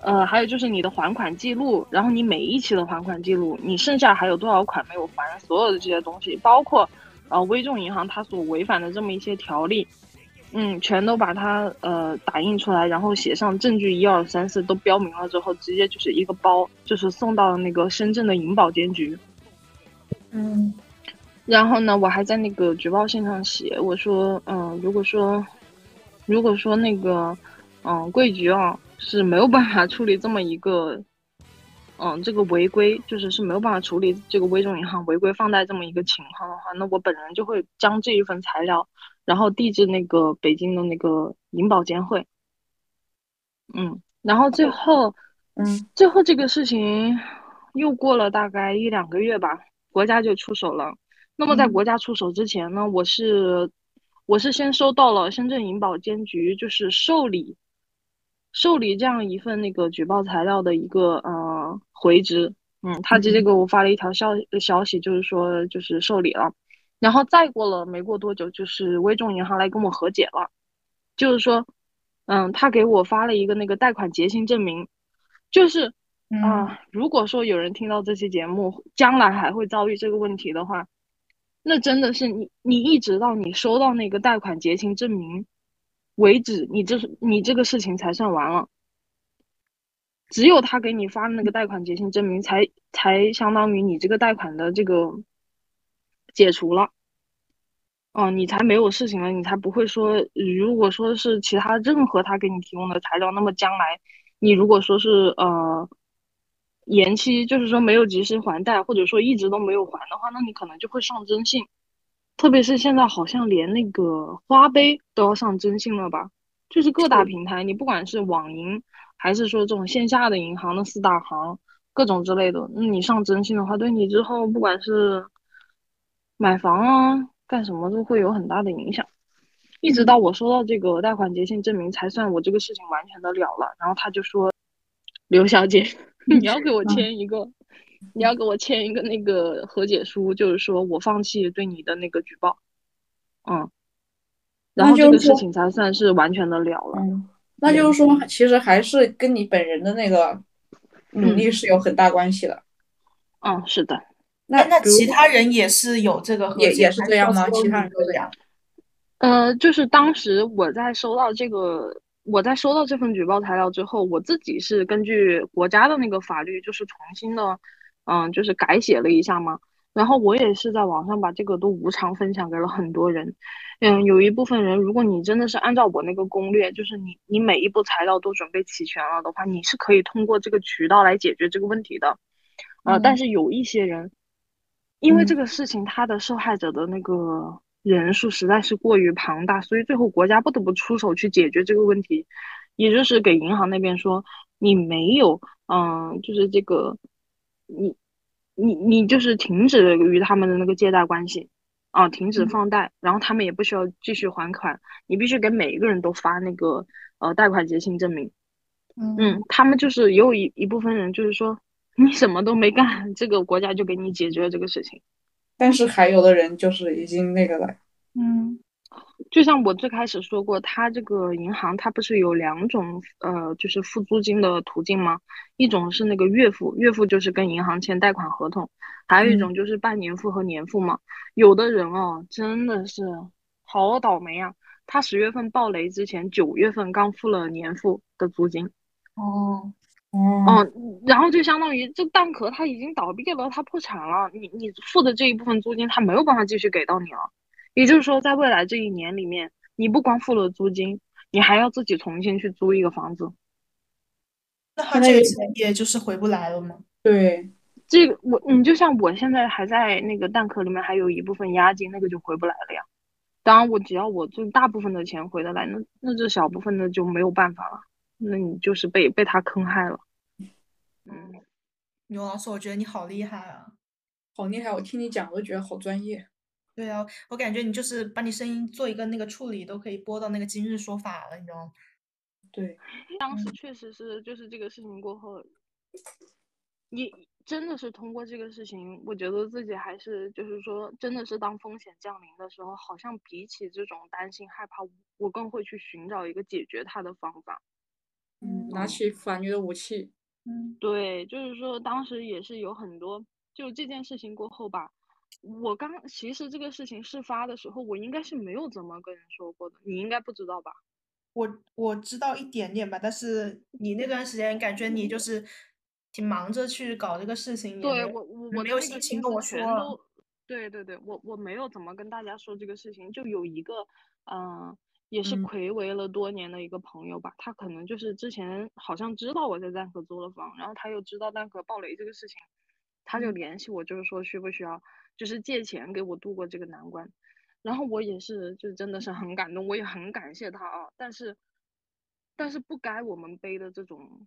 呃，还有就是你的还款记录，然后你每一期的还款记录，你剩下还有多少款没有还，所有的这些东西，包括呃微众银行它所违反的这么一些条例。嗯，全都把它呃打印出来，然后写上证据一二三四都标明了之后，直接就是一个包，就是送到了那个深圳的银保监局。嗯，然后呢，我还在那个举报信上写，我说，嗯，如果说，如果说那个，嗯，贵局啊是没有办法处理这么一个，嗯，这个违规，就是是没有办法处理这个微众银行违规放贷这么一个情况的话，那我本人就会将这一份材料。然后递至那个北京的那个银保监会，嗯，然后最后，嗯，最后这个事情又过了大概一两个月吧，国家就出手了。那么在国家出手之前呢，我是我是先收到了深圳银保监局就是受理受理这样一份那个举报材料的一个呃回执，嗯，他直接给我发了一条消消息，就是说就是受理了。然后再过了没过多久，就是微众银行来跟我和解了，就是说，嗯，他给我发了一个那个贷款结清证明，就是啊，如果说有人听到这期节目，将来还会遭遇这个问题的话，那真的是你你一直到你收到那个贷款结清证明为止，你这是你这个事情才算完了。只有他给你发的那个贷款结清证明，才才相当于你这个贷款的这个。解除了，哦，你才没有事情了，你才不会说，如果说是其他任何他给你提供的材料，那么将来你如果说是呃延期，就是说没有及时还贷，或者说一直都没有还的话，那你可能就会上征信，特别是现在好像连那个花呗都要上征信了吧？就是各大平台，你不管是网银还是说这种线下的银行的四大行，各种之类的，那你上征信的话，对你之后不管是买房啊，干什么都会有很大的影响。一直到我收到这个贷款结清证明，才算我这个事情完全的了了。然后他就说：“刘小姐，你要给我签一个，你要给我签一个那个和解书，就是说我放弃对你的那个举报。”嗯，然后这个事情才算是完全的了了。嗯，那就是说，其实还是跟你本人的那个努力是有很大关系的。嗯，是的。那那其他人也是有这个也也是这样吗？其他人都这样？呃，就是当时我在收到这个，我在收到这份举报材料之后，我自己是根据国家的那个法律，就是重新的，嗯，就是改写了一下嘛。然后我也是在网上把这个都无偿分享给了很多人。嗯，有一部分人，如果你真的是按照我那个攻略，就是你你每一步材料都准备齐全了的话，你是可以通过这个渠道来解决这个问题的。呃，但是有一些人。因为这个事情，他的受害者的那个人数实在是过于庞大，所以最后国家不得不出手去解决这个问题，也就是给银行那边说，你没有，嗯，就是这个，你，你，你就是停止与他们的那个借贷关系，啊，停止放贷，然后他们也不需要继续还款，你必须给每一个人都发那个呃贷款结清证明，嗯，他们就是也有一一部分人就是说。你什么都没干，这个国家就给你解决了这个事情。但是还有的人就是已经那个了，嗯，就像我最开始说过，他这个银行它不是有两种呃，就是付租金的途径吗？一种是那个月付，月付就是跟银行签贷款合同，还有一种就是半年付和年付嘛。有的人哦，真的是好倒霉啊！他十月份暴雷之前，九月份刚付了年付的租金。哦。哦，嗯，然后就相当于这蛋壳它已经倒闭了，它破产了，你你付的这一部分租金，它没有办法继续给到你了。也就是说，在未来这一年里面，你不光付了租金，你还要自己重新去租一个房子。那他这个钱也就是回不来了吗？对，这个我你就像我现在还在那个蛋壳里面，还有一部分押金，那个就回不来了呀。当然，我只要我这大部分的钱回得来，那那这小部分的就没有办法了。那你就是被被他坑害了。嗯，牛老师，我觉得你好厉害啊！好厉害！我听你讲，我都觉得好专业。对啊，我感觉你就是把你声音做一个那个处理，都可以播到那个今日说法了，你知道吗？对，当时确实是，就是这个事情过后，你真的是通过这个事情，我觉得自己还是就是说，真的是当风险降临的时候，好像比起这种担心害怕，我更会去寻找一个解决它的方法。嗯，拿起法律的武器。嗯，对，就是说当时也是有很多，就这件事情过后吧，我刚其实这个事情事发的时候，我应该是没有怎么跟人说过的，你应该不知道吧？我我知道一点点吧，但是你那段时间感觉你就是挺忙着去搞这个事情，对我我我没有心心情跟我说。思全都，对对对，我我没有怎么跟大家说这个事情，就有一个嗯、也是嗯暌违了多年的一个朋友吧，他可能就是之前好像知道我在蛋壳租了房，然后他又知道蛋壳暴雷这个事情，他就嗯联系我，就是说需不需要就是借钱给我度过这个难关，然后我也是就真的是很感动，我也很感谢他啊，但是但是不该我们背的这种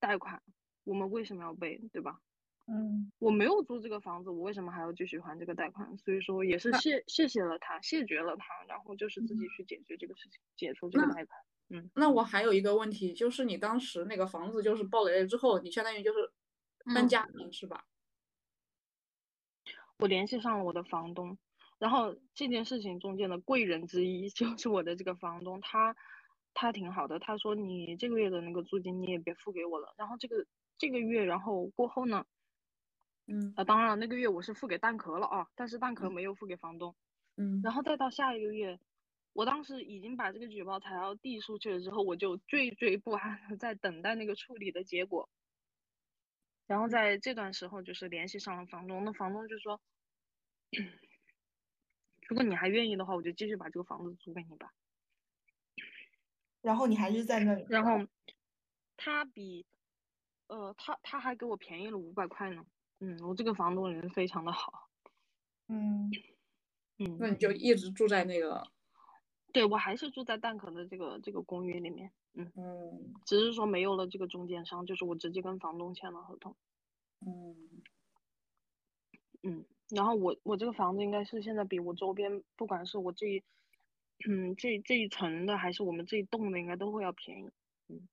贷款，我们为什么要背，对吧？嗯，我没有租这个房子，我为什么还要继续还这个贷款？所以说也是谢谢谢了他，谢绝了他，然后就是自己去解决这个事情，解除这个贷款。嗯那我还有一个问题，就是你当时那个房子就是爆雷了之后，你相当于就是搬嗯家了是吧？我联系上了我的房东，然后这件事情中间的贵人之一 就是我的这个房东，他他挺好的，他说你这个月的那个租金你也别付给我了，然后这个这个月然后过后呢，嗯啊当然了那个月我是付给蛋壳了啊，但是蛋壳没有付给房东。嗯然后再到下一个月，我当时已经把这个举报材料递出去了之后，我就惴惴不安的在等待那个处理的结果。然后在这段时候，就是联系上了房东，那房东就说，如果你还愿意的话，我就继续把这个房子租给你吧。然后你还是在那里，然后他比，呃，他他还给我便宜了五百块呢。嗯，我这个房东人非常的好。嗯，嗯，那你就一直住在那个，对我还是住在蛋壳的这个这个公寓里面。嗯。嗯只是说没有了这个中间商，就是我直接跟房东签了合同。嗯，嗯，然后我我这个房子应该是现在比我周边，不管是我这一，嗯这这一层的，还是我们这一栋的，应该都会要便宜。嗯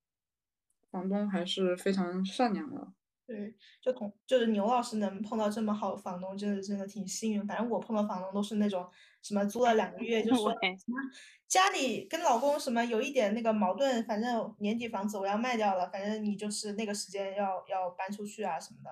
房东还是非常善良的。对，就同就是牛老师能碰到这么好的房东，真的真的挺幸运。反正我碰到房东都是那种什么租了两个月就说什么家里跟老公什么有一点那个矛盾，反正年底房子我要卖掉了，反正你就是那个时间要要搬出去啊什么的。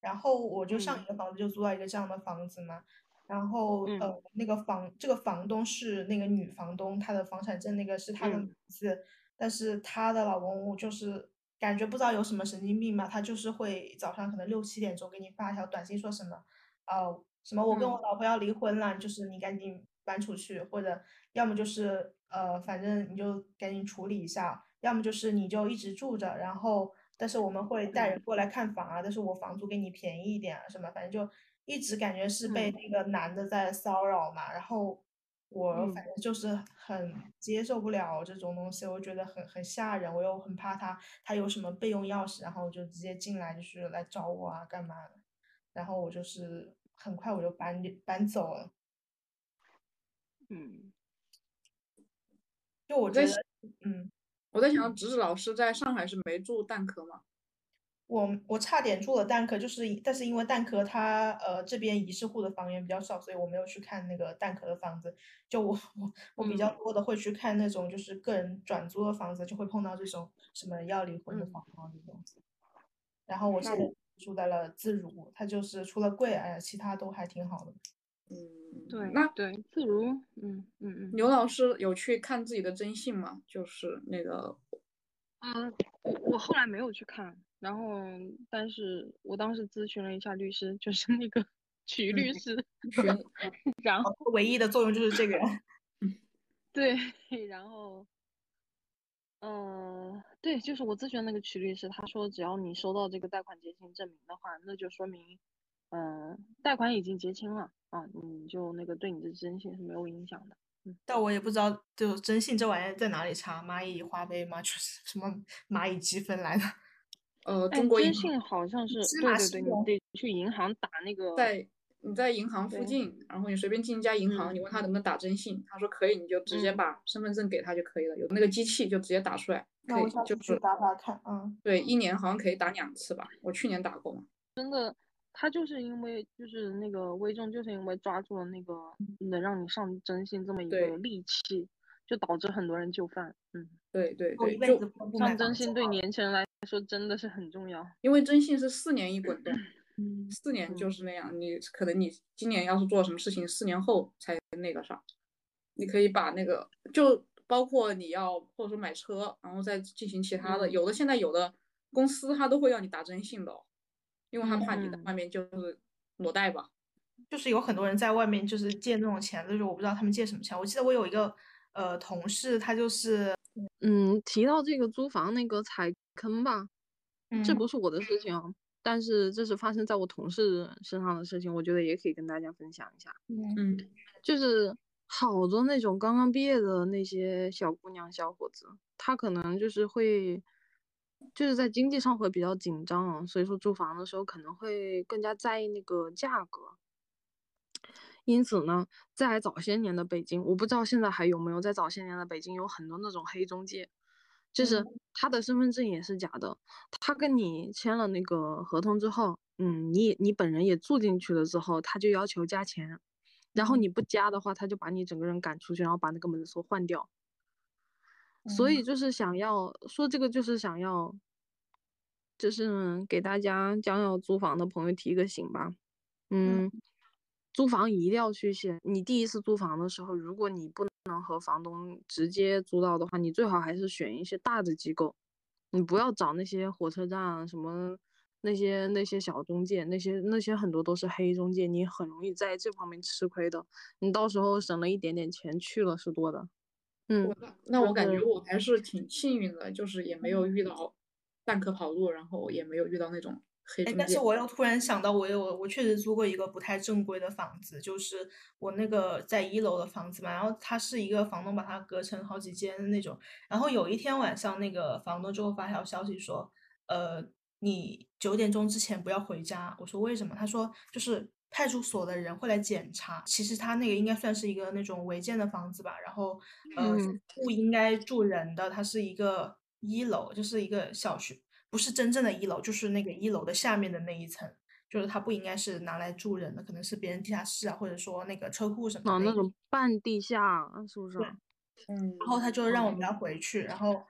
然后我就上嗯一个房子就租到一个这样的房子嘛，然后呃嗯那个房这个房东是那个女房东，她的房产证那个是她的嗯名字，但是她的老公就是感觉不知道有什么神经病嘛，他就是会早上可能六七点钟给你发一条短信说什么，呃，什么我跟我嗯。老婆要离婚了，就是你赶紧搬出去，或者要么就是呃，反正你就赶紧处理一下，要么就是你就一直住着，然后但是我们会带人嗯。过来看房啊，但是我房租给你便宜一点啊什么，反正就一直感觉是被嗯。那个男的在骚扰嘛，然后我反嗯正就是很接受不了这种东西，我觉得很很吓人，我又很怕他他有什么备用钥匙，然后就直接进来就是来找我啊干嘛的，然后我就是很快我就搬搬走了，嗯，就我在觉得嗯。我在想，直子老师在上海是没住蛋壳吗？我我差点住了蛋壳，就是但是因为蛋壳它呃这边一室户的房源比较少，所以我没有去看那个蛋壳的房子。就我我我比较嗯多的会去看那种就是个人转租的房子，就会碰到这种什么要离婚的嗯房东这种。然后我那现在住在了自如，它就是除了贵，哎呀，其他都还挺好的。嗯，对那对，自如，嗯嗯嗯。刘老师有去看自己的征信吗？就是那个，嗯，我我后来没有去看，然后但是我当时咨询了一下律师，就是那个 曲律嗯师，群然后唯一的作用就是这个人。对，然后，呃，对，就是我咨询的那个曲律师，他说只要你收到这个贷款结清证明的话，那就说明，嗯、贷款已经结清了啊，你就那个对你的征信是没有影响的。但我也不知道，就征信这玩意儿在哪里查？蚂蚁花呗吗？就是什么蚂蚁积分来的？呃，哎，中国银信好像是，芝对对对，得去银行打那个，在你在银行附近，然后你随便进一家银行，嗯你问他能不能打征信，他说可以，你就直接嗯把身份证给他就可以了，有那个机器就直接打出来，可以就是打打看。嗯，对，一年好像可以打两次吧，我去年打过嘛。他就是因为就是那个微众，就是因为抓住了那个能让你上征信这么一对个利器，就导致很多人就范。嗯，对对对，就上征信对年轻人来说真的是很重要。因为征信是四年一滚动，嗯四年就嗯是那样，你可能你今年要是做什么事情，四年后才那个啥，你可以把那个就包括你要或者说买车，然后再进行其他的，嗯有的现在有的公司他都会要你打征信的哦，因为他怕你在嗯外面就是裸贷吧。就是有很多人在外面就是借那种钱，就是我不知道他们借什么钱。我记得我有一个呃同事，他就是嗯，提到这个租房那个踩坑吧，这嗯不是我的事情啊，但是这是发生在我同事身上的事情，我觉得也可以跟大家分享一下。嗯嗯就是好多那种刚刚毕业的那些小姑娘、小伙子，他可能就是会，就是在经济上会比较紧张啊，所以说租房的时候可能会更加在意那个价格。因此呢，在早些年的北京，我不知道现在还有没有，在早些年的北京有很多那种黑中介，就是他的身份证也是假的，他跟你签了那个合同之后，嗯，你你本人也住进去了之后，他就要求加钱，然后嗯你不加的话，他就把你整个人赶出去，然后把那个门锁换掉。所以就是想要说这个，就是想要，就是给大家将要租房的朋友提个醒吧。嗯，租房一定要去写。你第一次租房的时候，如果你不能和房东直接租到的话，你最好还是选一些大的机构，你不要找那些火车站啊什么那些那些小中介，那些那些很多都是黑中介，你很容易在这方面吃亏的。你到时候省了一点点钱，去了是多的。嗯那我感觉我还是挺幸运的，就是也没有遇到蛋壳跑路，然后也没有遇到那种黑哎，中介。但是我又突然想到，我有我确实租过一个不太正规的房子，就是我那个在一楼的房子嘛，然后它是一个房东把它隔成好几间的那种，然后有一天晚上，那个房东就给我发条消息说，呃，你九点钟之前不要回家。我说为什么？他说就是派出所的人会来检查，其实他那个应该算是一个那种违建的房子吧，然后呃嗯不应该住人的，它是一个一楼，就是一个小学。不是真正的一楼，就是那个一楼的下面的那一层，就是它不应该是拿来住人的，可能是别人地下室啊，或者说那个车库什么啊，的一那种半地下是不是？对嗯，然后他就让我们要回去，然后，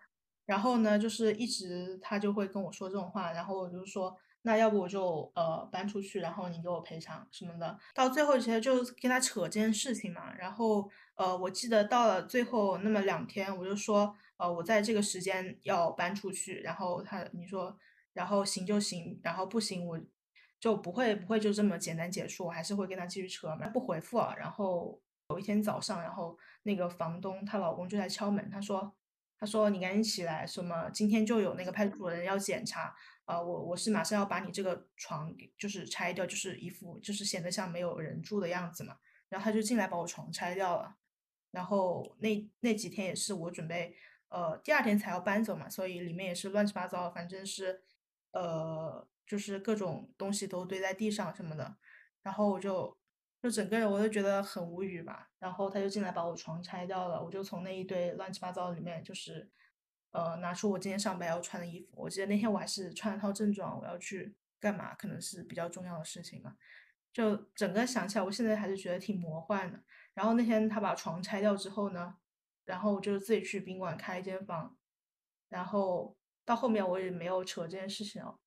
然后呢，就是一直他就会跟我说这种话，然后我就说，那要不我就呃搬出去，然后你给我赔偿什么的。到最后其实就跟他扯这件事情嘛，然后呃，我记得到了最后那么两天，我就说，呃，我在这个时间要搬出去，然后他你说，然后行就行，然后不行我就不会不会就这么简单结束，我还是会跟他继续扯嘛，不回复啊，然后。有一天早上，然后那个房东她老公就在敲门，他说：“他说你赶紧起来，什么今天就有那个派出所人要检查，啊、我我是马上要把你这个床给就是拆掉，就是一副就是显得像没有人住的样子嘛。”然后他就进来把我床拆掉了，然后那那几天也是我准备呃第二天才要搬走嘛，所以里面也是乱七八糟，反正是呃就是各种东西都堆在地上什么的，然后我就。就整个人我都觉得很无语吧，然后他就进来把我床拆掉了，我就从那一堆乱七八糟里面，就是，呃，拿出我今天上班要穿的衣服。我记得那天我还是穿了套正装，我要去干嘛？可能是比较重要的事情嘛。就整个想起来，我现在还是觉得挺魔幻的。然后那天他把床拆掉之后呢，然后我就自己去宾馆开一间房，然后到后面我也没有扯这件事情了。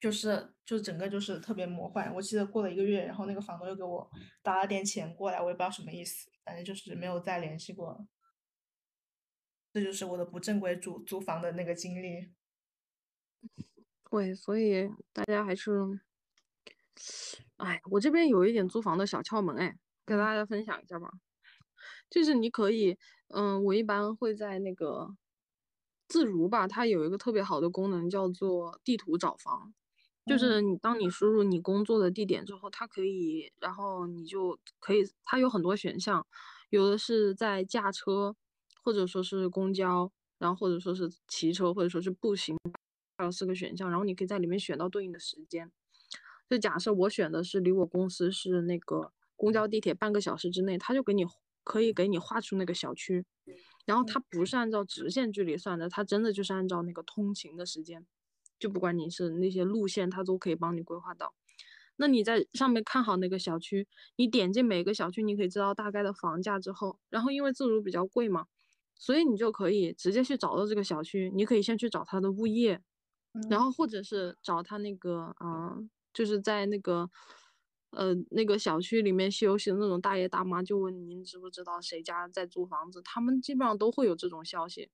就是就整个就是特别魔幻。我记得过了一个月，然后那个房东又给我打了点钱过来，我也不知道什么意思，反正就是没有再联系过了。这就是我的不正规租租房的那个经历。对，所以大家还是，哎，我这边有一点租房的小窍门，哎，给大家分享一下吧。就是你可以，嗯，我一般会在那个自如吧，它有一个特别好的功能叫做地图找房，就是你当你输入你工作的地点之后，它可以，然后你就可以，它有很多选项，有的是在驾车，或者说是公交，然后或者说是骑车，或者说是步行。还有四个选项，然后你可以在里面选到对应的时间。就假设我选的是离我公司是那个公交地铁半个小时之内，他就给你可以给你画出那个小区。然后它不是按照直线距离算的，它真的就是按照那个通勤的时间，就不管你是那些路线，它都可以帮你规划到。那你在上面看好那个小区，你点进每个小区，你可以知道大概的房价之后，然后因为自如比较贵嘛，所以你就可以直接去找到这个小区。你可以先去找他的物业。然后或者是找他那个，嗯，就是在那个，呃，那个小区里面休息的那种大爷大妈，就问您知不知道谁家在租房子，他们基本上都会有这种消息。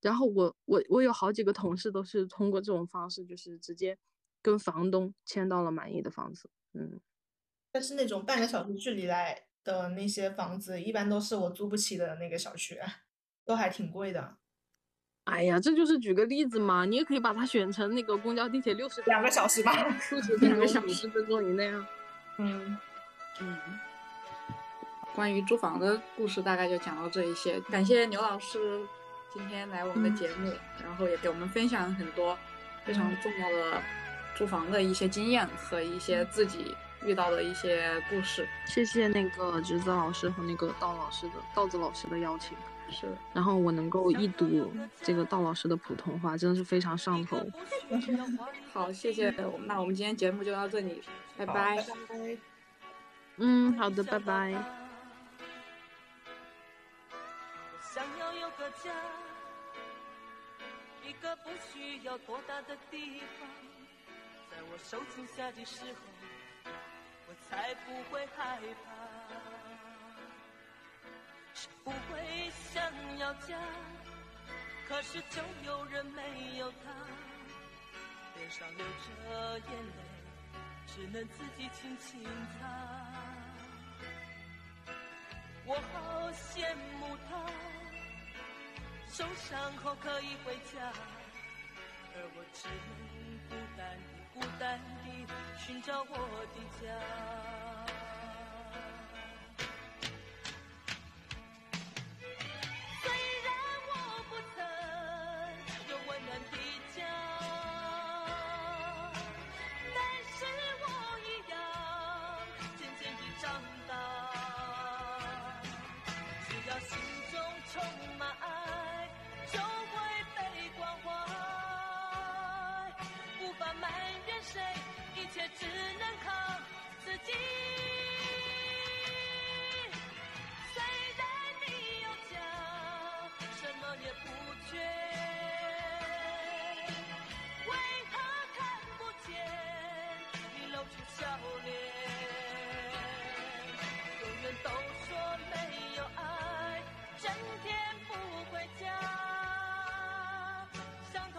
然后我我我有好几个同事都是通过这种方式，就是直接跟房东签到了满意的房子，嗯。但是那种半个小时距离来的那些房子，一般都是我租不起的那个小区，都还挺贵的。哎呀，这就是举个例子嘛，你也可以把它选成那个公交地铁六十两个小时吧，六十 两个小时分钟以内啊。嗯嗯，关于租房的故事大概就讲到这一些，感谢牛老师今天来我们的节目，然后也给我们分享很多非常重要的租房的一些经验和一些自己遇到的一些故事。谢谢那个橘子老师和那个道老师的道子老师的邀请。是，然后我能够一读这个道老师的普通话，真的是非常上头。好，谢谢。那我们今天节目就到这里，拜拜。嗯，好的，拜拜。想要有个家，一个不需要多大的地方，在我受惊吓的时候，我才不会害怕。不会想要家，可是就有人没有他，脸上流着眼泪，只能自己轻轻擦。我好羡慕他，受伤后可以回家，而我只能孤单地、孤单地寻找我的家。谁，一切只能靠自己。虽然你有家，什么也不缺。为何看不见你露出笑脸？永远都说没有爱，整天不回家，想通。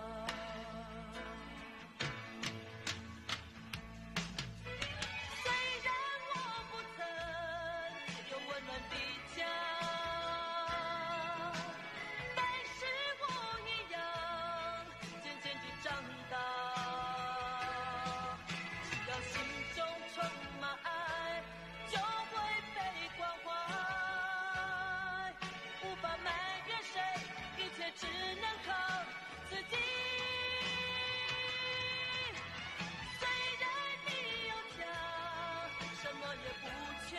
什么也不缺，